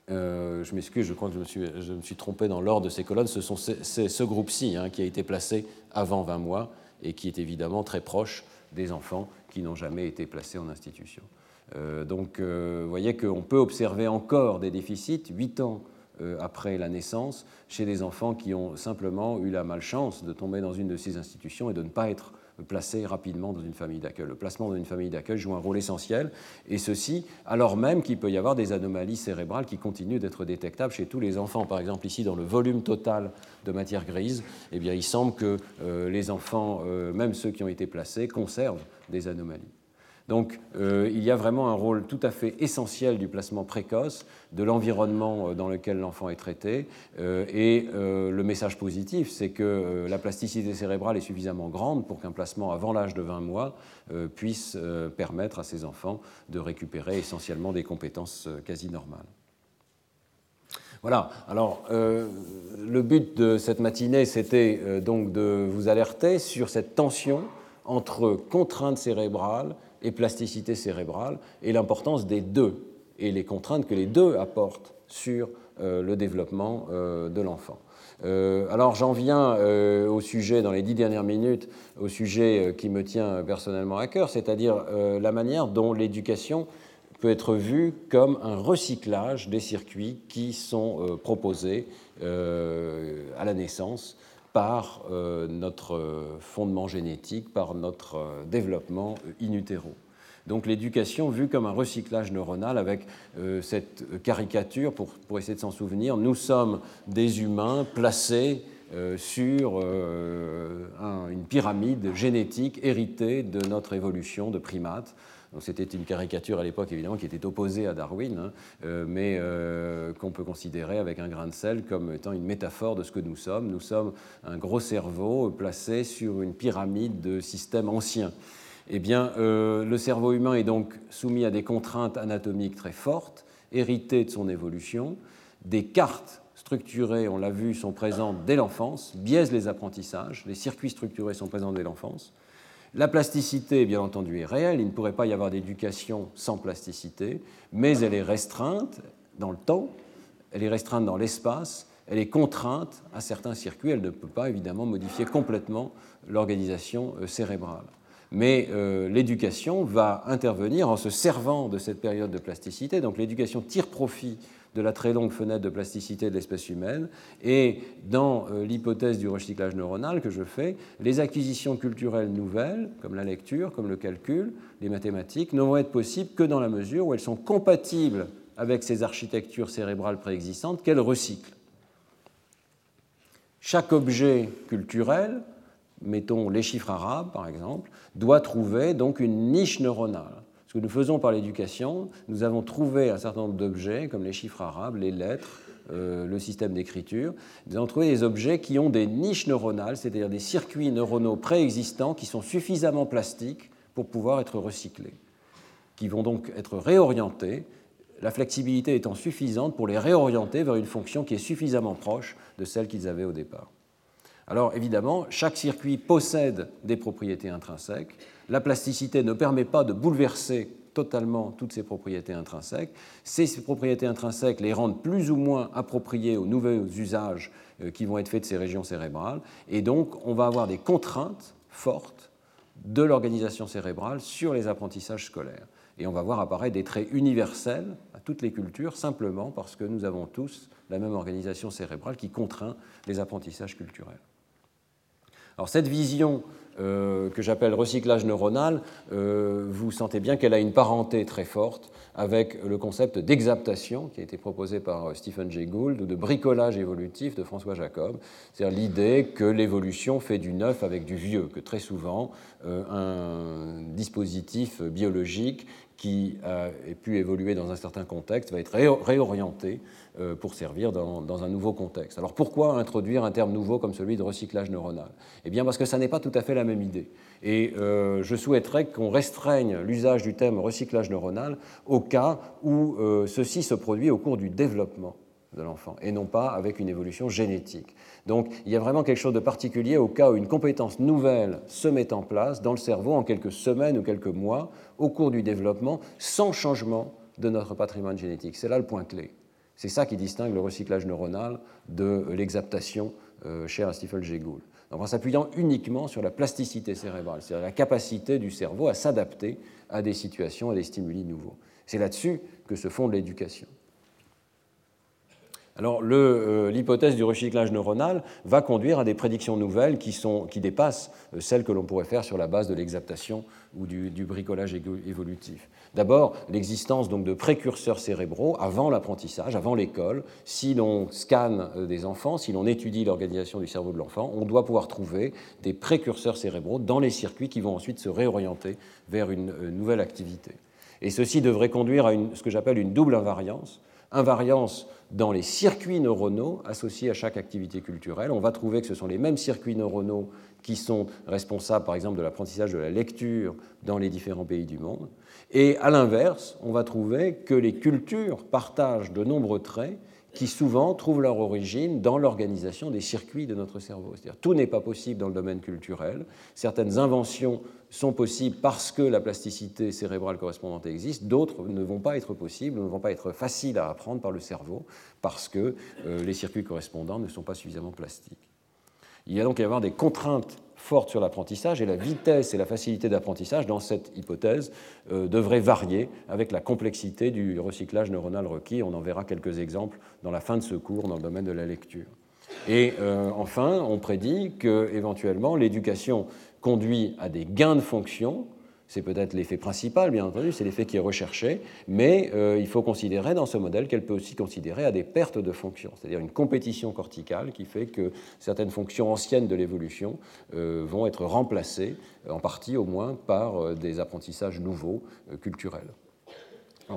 [SPEAKER 2] je m'excuse, je crois que je me, suis, trompé dans l'ordre de ces colonnes, ce sont ce groupe-ci hein, qui a été placé avant 20 mois et qui est évidemment très proche des enfants qui n'ont jamais été placés en institution. Euh, donc, euh, vous voyez qu'on peut observer encore des déficits huit ans euh, après la naissance chez des enfants qui ont simplement eu la malchance de tomber dans une de ces institutions et de ne pas être placés rapidement dans une famille d'accueil. Le placement dans une famille d'accueil joue un rôle essentiel, et ceci alors même qu'il peut y avoir des anomalies cérébrales qui continuent d'être détectables chez tous les enfants. Par exemple, ici, dans le volume total de matière grise, eh bien, il semble que les enfants, même ceux qui ont été placés, conservent des anomalies. Donc euh, il y a vraiment un rôle tout à fait essentiel du placement précoce, de l'environnement euh, dans lequel l'enfant est traité. Euh, et le message positif, c'est que la plasticité cérébrale est suffisamment grande pour qu'un placement avant l'âge de 20 mois puisse permettre à ces enfants de récupérer essentiellement des compétences quasi normales. Voilà, alors le but de cette matinée, c'était donc de vous alerter sur cette tension entre contraintes cérébrales et plasticité cérébrale, et l'importance des deux, et les contraintes que les deux apportent sur euh, le développement euh, de l'enfant. Euh, alors j'en viens au sujet, dans les dix dernières minutes, au sujet qui me tient personnellement à cœur, c'est-à-dire la manière dont l'éducation peut être vue comme un recyclage des circuits qui sont proposés à la naissance par euh, notre fondement génétique, par notre euh, développement in utero. Donc l'éducation vue comme un recyclage neuronal avec euh, cette caricature, pour, pour essayer de s'en souvenir, nous sommes des humains placés sur une pyramide génétique héritée de notre évolution de primates c'était une caricature à l'époque, évidemment, qui était opposée à Darwin, hein, euh, mais euh, qu'on peut considérer avec un grain de sel comme étant une métaphore de ce que nous sommes. Nous sommes un gros cerveau placé sur une pyramide de systèmes anciens. Eh bien, euh, le cerveau humain est donc soumis à des contraintes anatomiques très fortes, héritées de son évolution. Des cartes structurées, on l'a vu, sont présentes dès l'enfance, biaisent les apprentissages. Les circuits structurés sont présents dès l'enfance. La plasticité, bien entendu, est réelle. Il ne pourrait pas y avoir d'éducation sans plasticité, mais elle est restreinte dans le temps, elle est restreinte dans l'espace, elle est contrainte à certains circuits. Elle ne peut pas, évidemment, modifier complètement l'organisation euh, cérébrale. Mais euh, l'éducation va intervenir en se servant de cette période de plasticité. Donc l'éducation tire profit de la très longue fenêtre de plasticité de l'espèce humaine. Et dans euh, l'hypothèse du recyclage neuronal que je fais, les acquisitions culturelles nouvelles, comme la lecture, comme le calcul, les mathématiques, ne vont être possibles que dans la mesure où elles sont compatibles avec ces architectures cérébrales préexistantes qu'elles recyclent. Chaque objet culturel, mettons les chiffres arabes par exemple, doit trouver donc une niche neuronale que nous faisons par l'éducation, nous avons trouvé un certain nombre d'objets, comme les chiffres arabes, les lettres, euh, le système d'écriture. Nous avons trouvé des objets qui ont des niches neuronales, c'est-à-dire des circuits neuronaux préexistants qui sont suffisamment plastiques pour pouvoir être recyclés, qui vont donc être réorientés, la flexibilité étant suffisante pour les réorienter vers une fonction qui est suffisamment proche de celle qu'ils avaient au départ. Alors évidemment, chaque circuit possède des propriétés intrinsèques. La plasticité ne permet pas de bouleverser totalement toutes ces propriétés intrinsèques. Ces propriétés intrinsèques les rendent plus ou moins appropriées aux nouveaux usages euh, qui vont être faits de ces régions cérébrales. Et donc, on va avoir des contraintes fortes de l'organisation cérébrale sur les apprentissages scolaires. Et on va voir apparaître des traits universels à toutes les cultures, simplement parce que nous avons tous la même organisation cérébrale qui contraint les apprentissages culturels. Alors cette vision euh, que j'appelle recyclage neuronal, euh, vous sentez bien qu'elle a une parenté très forte avec le concept d'exaptation qui a été proposé par euh, Stephen Jay Gould ou de bricolage évolutif de François Jacob, c'est-à-dire l'idée que l'évolution fait du neuf avec du vieux, que très souvent un dispositif biologique qui a pu évoluer dans un certain contexte va être réorienté pour servir dans, un nouveau contexte. Alors pourquoi introduire un terme nouveau comme celui de recyclage neuronal? Eh bien parce que ça n'est pas tout à fait la même idée. Et euh, je souhaiterais qu'on restreigne l'usage du terme recyclage neuronal au cas où euh, ceci se produit au cours du développement de l'enfant et non pas avec une évolution génétique. Donc il y a vraiment quelque chose de particulier au cas où une compétence nouvelle se met en place dans le cerveau en quelques semaines ou quelques mois au cours du développement sans changement de notre patrimoine génétique. C'est là le point clé. C'est ça qui distingue le recyclage neuronal de l'exaptation chez Stifel Jay Gould. en s'appuyant uniquement sur la plasticité cérébrale, c'est-à-dire la capacité du cerveau à s'adapter à des situations, à des stimuli nouveaux. C'est là-dessus que se fonde l'éducation. Alors euh, l'hypothèse du recyclage neuronal va conduire à des prédictions nouvelles qui, sont, qui dépassent euh, celles que l'on pourrait faire sur la base de l'exaptation ou du, bricolage évolutif. D'abord, l'existence de précurseurs cérébraux avant l'apprentissage, avant l'école. Si l'on scanne euh, des enfants, si l'on étudie l'organisation du cerveau de l'enfant, on doit pouvoir trouver des précurseurs cérébraux dans les circuits qui vont ensuite se réorienter vers une, nouvelle activité. Et ceci devrait conduire à ce que j'appelle une double invariance. Invariance dans les circuits neuronaux associés à chaque activité culturelle. On va trouver que ce sont les mêmes circuits neuronaux qui sont responsables, par exemple, de l'apprentissage de la lecture dans les différents pays du monde. Et à l'inverse, on va trouver que les cultures partagent de nombreux traits qui souvent trouvent leur origine dans l'organisation des circuits de notre cerveau. C'est-à-dire tout n'est pas possible dans le domaine culturel. Certaines inventions sont possibles parce que la plasticité cérébrale correspondante existe, d'autres ne vont pas être possibles, ne vont pas être faciles à apprendre par le cerveau parce que euh, les circuits correspondants ne sont pas suffisamment plastiques. Il y a donc à avoir des contraintes fortes sur l'apprentissage et la vitesse et la facilité d'apprentissage dans cette hypothèse euh, devraient varier avec la complexité du recyclage neuronal requis. On en verra quelques exemples dans la fin de ce cours dans le domaine de la lecture. Et euh, enfin, on prédit que éventuellement l'éducation conduit à des gains de fonction. C'est peut-être l'effet principal, bien entendu, c'est l'effet qui est recherché, mais euh, il faut considérer dans ce modèle qu'elle peut aussi considérer à des pertes de fonctions, c'est-à-dire une compétition corticale qui fait que certaines fonctions anciennes de l'évolution euh, vont être remplacées, en partie au moins, par euh, des apprentissages nouveaux culturels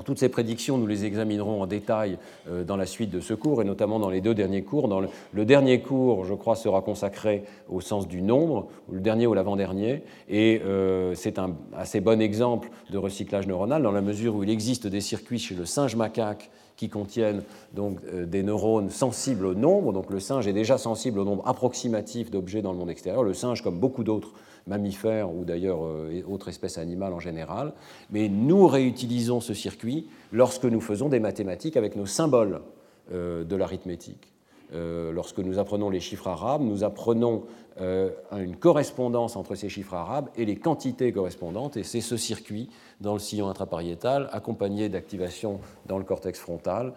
[SPEAKER 2] toutes ces prédictions, nous les examinerons en détail euh, dans la suite de ce cours, et notamment dans les deux derniers cours. Dans le, dernier cours, je crois, sera consacré au sens du nombre, le dernier ou l'avant-dernier, et euh, c'est un assez bon exemple de recyclage neuronal, dans la mesure où il existe des circuits chez le singe macaque qui contiennent donc euh, des neurones sensibles au nombre. Donc le singe est déjà sensible au nombre approximatif d'objets dans le monde extérieur. Le singe, comme beaucoup d'autres mammifères ou d'ailleurs euh, autres espèces animales en général. Mais nous réutilisons ce circuit lorsque nous faisons des mathématiques avec nos symboles euh, de l'arithmétique. Euh, lorsque nous apprenons les chiffres arabes, nous apprenons une correspondance entre ces chiffres arabes et les quantités correspondantes, et c'est ce circuit dans le sillon intrapariétal, accompagné d'activation dans le cortex frontal,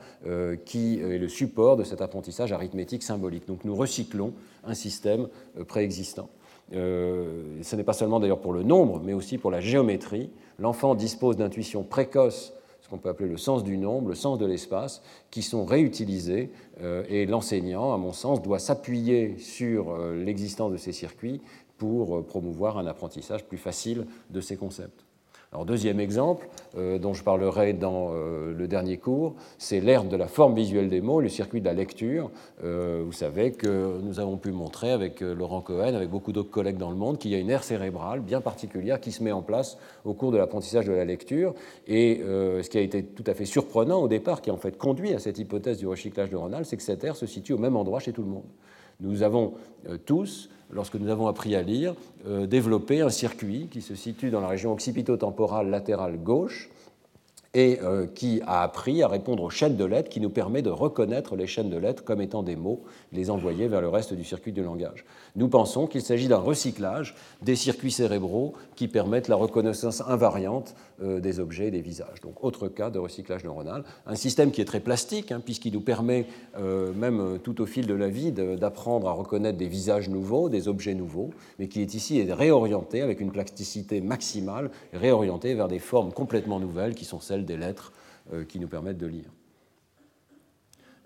[SPEAKER 2] qui est le support de cet apprentissage arithmétique symbolique. Donc nous recyclons un système préexistant. Euh, ce n'est pas seulement d'ailleurs pour le nombre, mais aussi pour la géométrie. L'enfant dispose d'intuitions précoces, ce qu'on peut appeler le sens du nombre, le sens de l'espace, qui sont réutilisés, euh, et l'enseignant, à mon sens, doit s'appuyer sur euh, l'existence de ces circuits pour promouvoir un apprentissage plus facile de ces concepts. Alors, deuxième exemple, euh, dont je parlerai dans euh, le dernier cours, c'est l'ère de la forme visuelle des mots, le circuit de la lecture. Euh, vous savez que nous avons pu montrer avec Laurent Cohen, avec beaucoup d'autres collègues dans le monde, qu'il y a une aire cérébrale bien particulière qui se met en place au cours de l'apprentissage de la lecture. Et ce qui a été tout à fait surprenant au départ, qui a en fait conduit à cette hypothèse du recyclage neuronal, c'est que cette aire se situe au même endroit chez tout le monde. Nous avons tous lorsque nous avons appris à lire, euh, développer un circuit qui se situe dans la région occipito-temporale latérale gauche et euh, qui a appris à répondre aux chaînes de lettres qui nous permet de reconnaître les chaînes de lettres comme étant des mots, les envoyer vers le reste du circuit du langage. Nous pensons qu'il s'agit d'un recyclage des circuits cérébraux qui permettent la reconnaissance invariante euh, des objets et des visages. Donc autre cas de recyclage neuronal, un système qui est très plastique hein, puisqu'il nous permet euh, même tout au fil de la vie d'apprendre à reconnaître des visages nouveaux, des objets nouveaux, mais qui est ici réorienté avec une plasticité maximale, réorienté vers des formes complètement nouvelles qui sont celles des lettres euh, qui nous permettent de lire.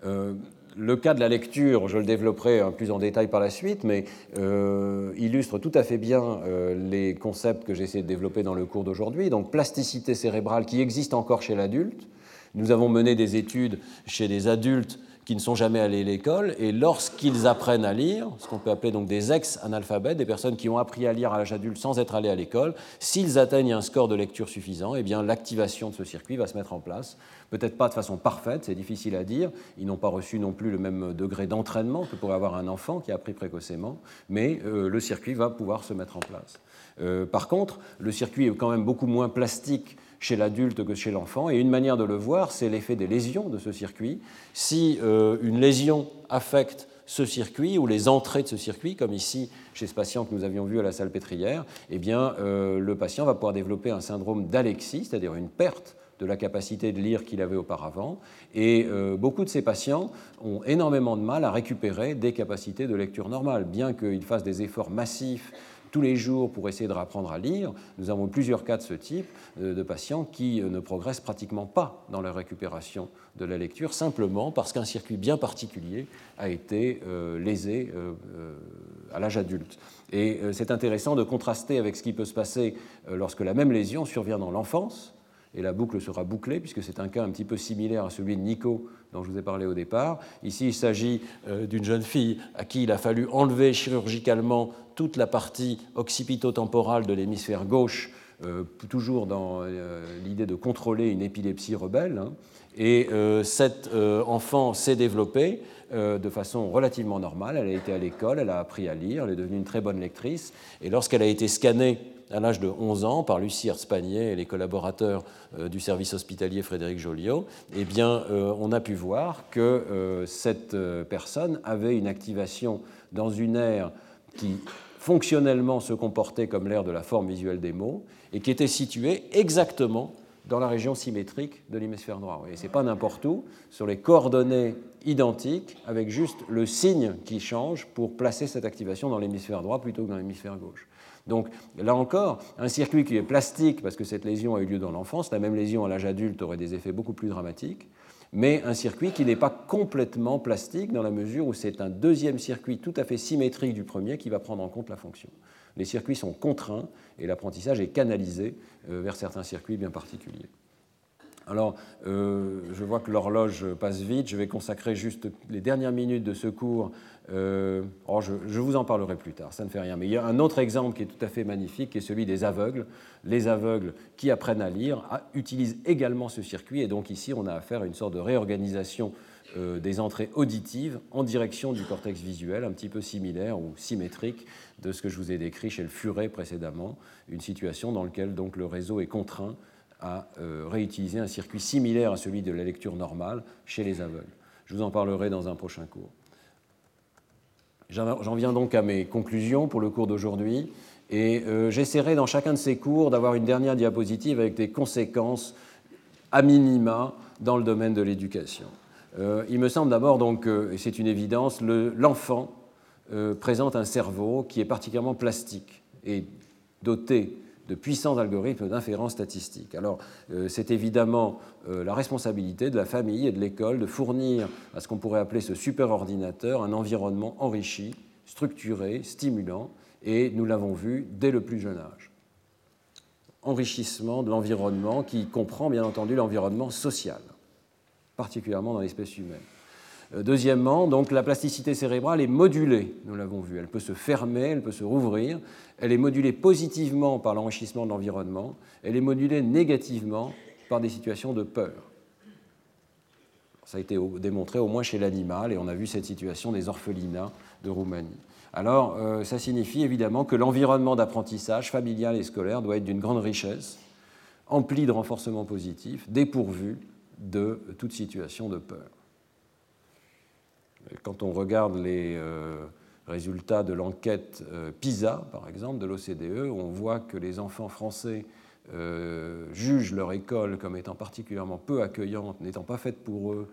[SPEAKER 2] Euh, le cas de la lecture, je le développerai plus en détail par la suite, mais euh, illustre tout à fait bien les concepts que j'essaie de développer dans le cours d'aujourd'hui. Donc plasticité cérébrale qui existe encore chez l'adulte. Nous avons mené des études chez des adultes qui ne sont jamais allés à l'école, et lorsqu'ils apprennent à lire, ce qu'on peut appeler donc des ex-analphabètes, des personnes qui ont appris à lire à l'âge adulte sans être allés à l'école, s'ils atteignent un score de lecture suffisant, eh bien l'activation de ce circuit va se mettre en place. Peut-être pas de façon parfaite, c'est difficile à dire. Ils n'ont pas reçu non plus le même degré d'entraînement que pourrait avoir un enfant qui a appris précocement, mais euh, le circuit va pouvoir se mettre en place. Euh, par contre, le circuit est quand même beaucoup moins plastique chez l'adulte que chez l'enfant. Et une manière de le voir, c'est l'effet des lésions de ce circuit. Si euh, une lésion affecte ce circuit ou les entrées de ce circuit, comme ici chez ce patient que nous avions vu à la salle pétrière, eh bien, le patient va pouvoir développer un syndrome d'alexie, c'est-à-dire une perte de la capacité de lire qu'il avait auparavant. Et euh, beaucoup de ces patients ont énormément de mal à récupérer des capacités de lecture normales, bien qu'ils fassent des efforts massifs tous les jours pour essayer de réapprendre à lire. Nous avons plusieurs cas de ce type euh, de patients qui euh, ne progressent pratiquement pas dans la récupération de la lecture, simplement parce qu'un circuit bien particulier a été lésé à l'âge adulte. Et c'est intéressant de contraster avec ce qui peut se passer lorsque la même lésion survient dans l'enfance, et la boucle sera bouclée, puisque c'est un cas un petit peu similaire à celui de Nico dont je vous ai parlé au départ. Ici, il s'agit euh, d'une jeune fille à qui il a fallu enlever chirurgicalement toute la partie occipito-temporale de l'hémisphère gauche, euh, toujours dans euh, l'idée de contrôler une épilepsie rebelle. Hein. Et cet enfant s'est développée de façon relativement normale. Elle a été à l'école, elle a appris à lire, elle est devenue une très bonne lectrice. Et lorsqu'elle a été scannée à l'âge de 11 ans par Lucie Hertzpanier et les collaborateurs euh, du service hospitalier Frédéric Joliot, eh bien, euh, on a pu voir que euh, cette personne avait une activation dans une aire qui fonctionnellement se comportait comme l'aire de la forme visuelle des mots et qui était située exactement dans la région symétrique de l'hémisphère droit. Et ce n'est pas n'importe où, sur les coordonnées identiques, avec juste le signe qui change pour placer cette activation dans l'hémisphère droit plutôt que dans l'hémisphère gauche. Donc là encore, un circuit qui est plastique, parce que cette lésion a eu lieu dans l'enfance, la même lésion à l'âge adulte aurait des effets beaucoup plus dramatiques, mais un circuit qui n'est pas complètement plastique dans la mesure où c'est un deuxième circuit tout à fait symétrique du premier qui va prendre en compte la fonction. Les circuits sont contraints et l'apprentissage est canalisé euh, vers certains circuits bien particuliers. Alors, euh, je vois que l'horloge passe vite. Je vais consacrer juste les dernières minutes de ce cours. Euh, oh, je, vous en parlerai plus tard, ça ne fait rien. Mais il y a un autre exemple qui est tout à fait magnifique, qui est celui des aveugles. Les aveugles qui apprennent à lire utilisent également ce circuit. Et donc ici, on a affaire à une sorte de réorganisation euh, des entrées auditives en direction du cortex visuel, un petit peu similaire ou symétrique de ce que je vous ai décrit chez le furet précédemment, une situation dans laquelle donc le réseau est contraint à euh, réutiliser un circuit similaire à celui de la lecture normale chez les aveugles. Je vous en parlerai dans un prochain cours. J'en viens donc à mes conclusions pour le cours d'aujourd'hui. Et euh, j'essaierai dans chacun de ces cours d'avoir une dernière diapositive avec des conséquences à minima dans le domaine de l'éducation. Euh, il me semble d'abord donc, et c'est une évidence, l'enfant présente un cerveau qui est particulièrement plastique et doté de puissants algorithmes d'inférence statistique. Alors, euh, c'est évidemment euh, la responsabilité de la famille et de l'école de fournir à ce qu'on pourrait appeler ce superordinateur un environnement enrichi, structuré, stimulant, et nous l'avons vu dès le plus jeune âge. Enrichissement de l'environnement qui comprend bien entendu l'environnement social, particulièrement dans l'espèce humaine. Euh, deuxièmement, donc la plasticité cérébrale est modulée, nous l'avons vu. Elle peut se fermer, elle peut se rouvrir. Elle est modulée positivement par l'enrichissement de l'environnement. Elle est modulée négativement par des situations de peur. Ça a été démontré au moins chez l'animal, et on a vu cette situation des orphelinats de Roumanie. Alors, euh, ça signifie évidemment que l'environnement d'apprentissage familial et scolaire doit être d'une grande richesse, empli de renforcement positif, dépourvu de toute situation de peur. Quand on regarde les euh, résultats de l'enquête euh, PISA, par exemple, de l'OCDE, on voit que les enfants français euh, jugent leur école comme étant particulièrement peu accueillante, n'étant pas faite pour eux.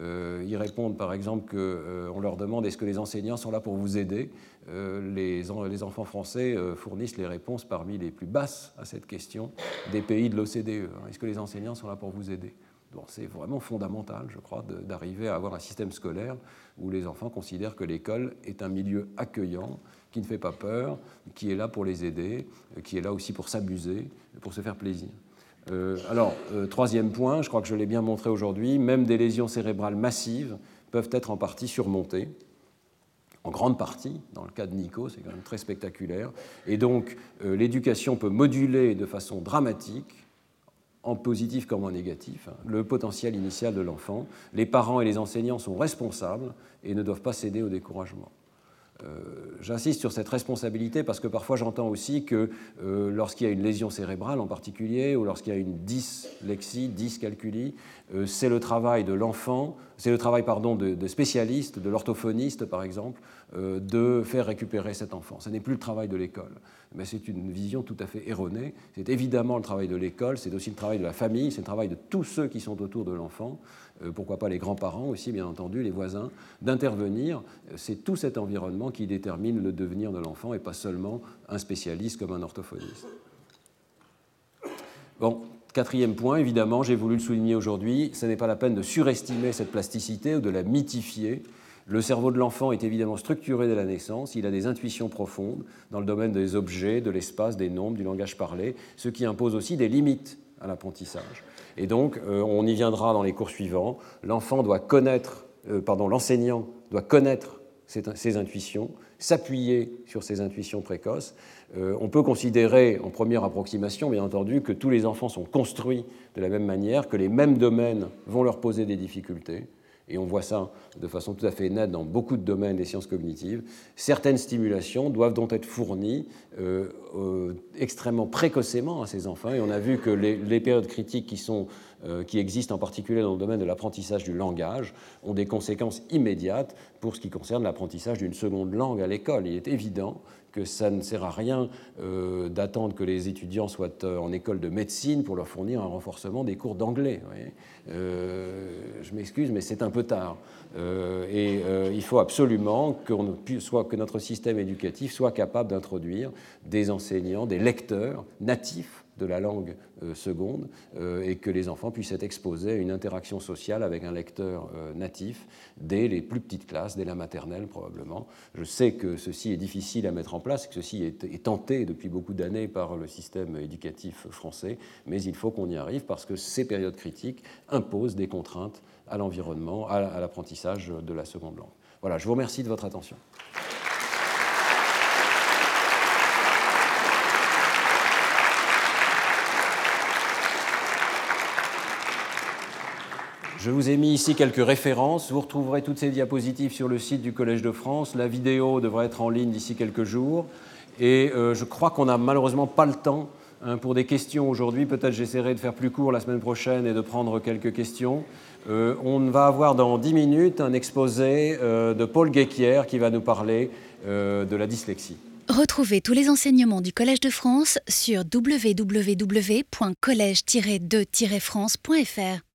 [SPEAKER 2] ils répondent par exemple qu'on leur demande est-ce que les enseignants sont là pour vous aider? Les, les, enfants français fournissent les réponses parmi les plus basses à cette question des pays de l'OCDE. Est-ce que les enseignants sont là pour vous aider? C'est vraiment fondamental, je crois, d'arriver à avoir un système scolaire où les enfants considèrent que l'école est un milieu accueillant, qui ne fait pas peur, qui est là pour les aider, qui est là aussi pour s'amuser, pour se faire plaisir. Euh, alors, euh, troisième point, je crois que je l'ai bien montré aujourd'hui, même des lésions cérébrales massives peuvent être en partie surmontées, en grande partie, dans le cas de Nico, c'est quand même très spectaculaire, et donc euh, l'éducation peut moduler de façon dramatique en positif comme en négatif, hein, le potentiel initial de l'enfant. Les parents et les enseignants sont responsables et ne doivent pas céder au découragement. J'insiste sur cette responsabilité parce que parfois j'entends aussi que lorsqu'il y a une lésion cérébrale en particulier, ou lorsqu'il y a une dyslexie, dyscalculie, c'est le travail de l'enfant, c'est le travail pardon, de, spécialistes, de l'orthophoniste par exemple, de faire récupérer cet enfant. Ce n'est plus le travail de l'école mais c'est une vision tout à fait erronée. C'est évidemment le travail de l'école, c'est aussi le travail de la famille, c'est le travail de tous ceux qui sont autour de l'enfant, euh, pourquoi pas les grands-parents aussi, bien entendu, les voisins, d'intervenir. C'est tout cet environnement qui détermine le devenir de l'enfant et pas seulement un spécialiste comme un orthophoniste. Bon, Quatrième point, évidemment, j'ai voulu le souligner aujourd'hui, ce n'est pas la peine de surestimer cette plasticité ou de la mythifier. Le cerveau de l'enfant est évidemment structuré dès la naissance, il a des intuitions profondes dans le domaine des objets, de l'espace, des nombres, du langage parlé, ce qui impose aussi des limites à l'apprentissage. Et donc, euh, on y viendra dans les cours suivants, l'enfant doit connaître, euh, pardon, l'enseignant doit connaître ses, intuitions, s'appuyer sur ses intuitions précoces. Euh, on peut considérer en première approximation, bien entendu, que tous les enfants sont construits de la même manière, que les mêmes domaines vont leur poser des difficultés, et on voit ça de façon tout à fait nette dans beaucoup de domaines des sciences cognitives, certaines stimulations doivent donc être fournies euh, euh, extrêmement précocement à ces enfants. Et on a vu que les, périodes critiques qui, euh, qui existent en particulier dans le domaine de l'apprentissage du langage ont des conséquences immédiates pour ce qui concerne l'apprentissage d'une seconde langue à l'école. Il est évident que ça ne sert à rien euh, d'attendre que les étudiants soient euh, en école de médecine pour leur fournir un renforcement des cours d'anglais. Euh, je m'excuse, mais c'est un peu tard. et il faut absolument que notre système éducatif soit capable d'introduire des enseignants, des lecteurs natifs de la langue euh, seconde euh, et que les enfants puissent être exposés à une interaction sociale avec un lecteur euh, natif dès les plus petites classes, dès la maternelle probablement. Je sais que ceci est difficile à mettre en place, que ceci est, tenté depuis beaucoup d'années par le système éducatif français, mais il faut qu'on y arrive parce que ces périodes critiques imposent des contraintes à l'environnement, à l'apprentissage de la seconde langue. Voilà, je vous remercie de votre attention. Je vous ai mis ici quelques références. Vous retrouverez toutes ces diapositives sur le site du Collège de France. La vidéo devrait être en ligne d'ici quelques jours. Et euh, je crois qu'on n'a malheureusement pas le temps hein, pour des questions aujourd'hui. Peut-être j'essaierai de faire plus court la semaine prochaine et de prendre quelques questions. Euh, on va avoir dans 10 minutes un exposé euh, de Paul Guéquière qui va nous parler de la dyslexie.
[SPEAKER 1] Retrouvez tous les enseignements du Collège de France sur www.collège-2-france.fr.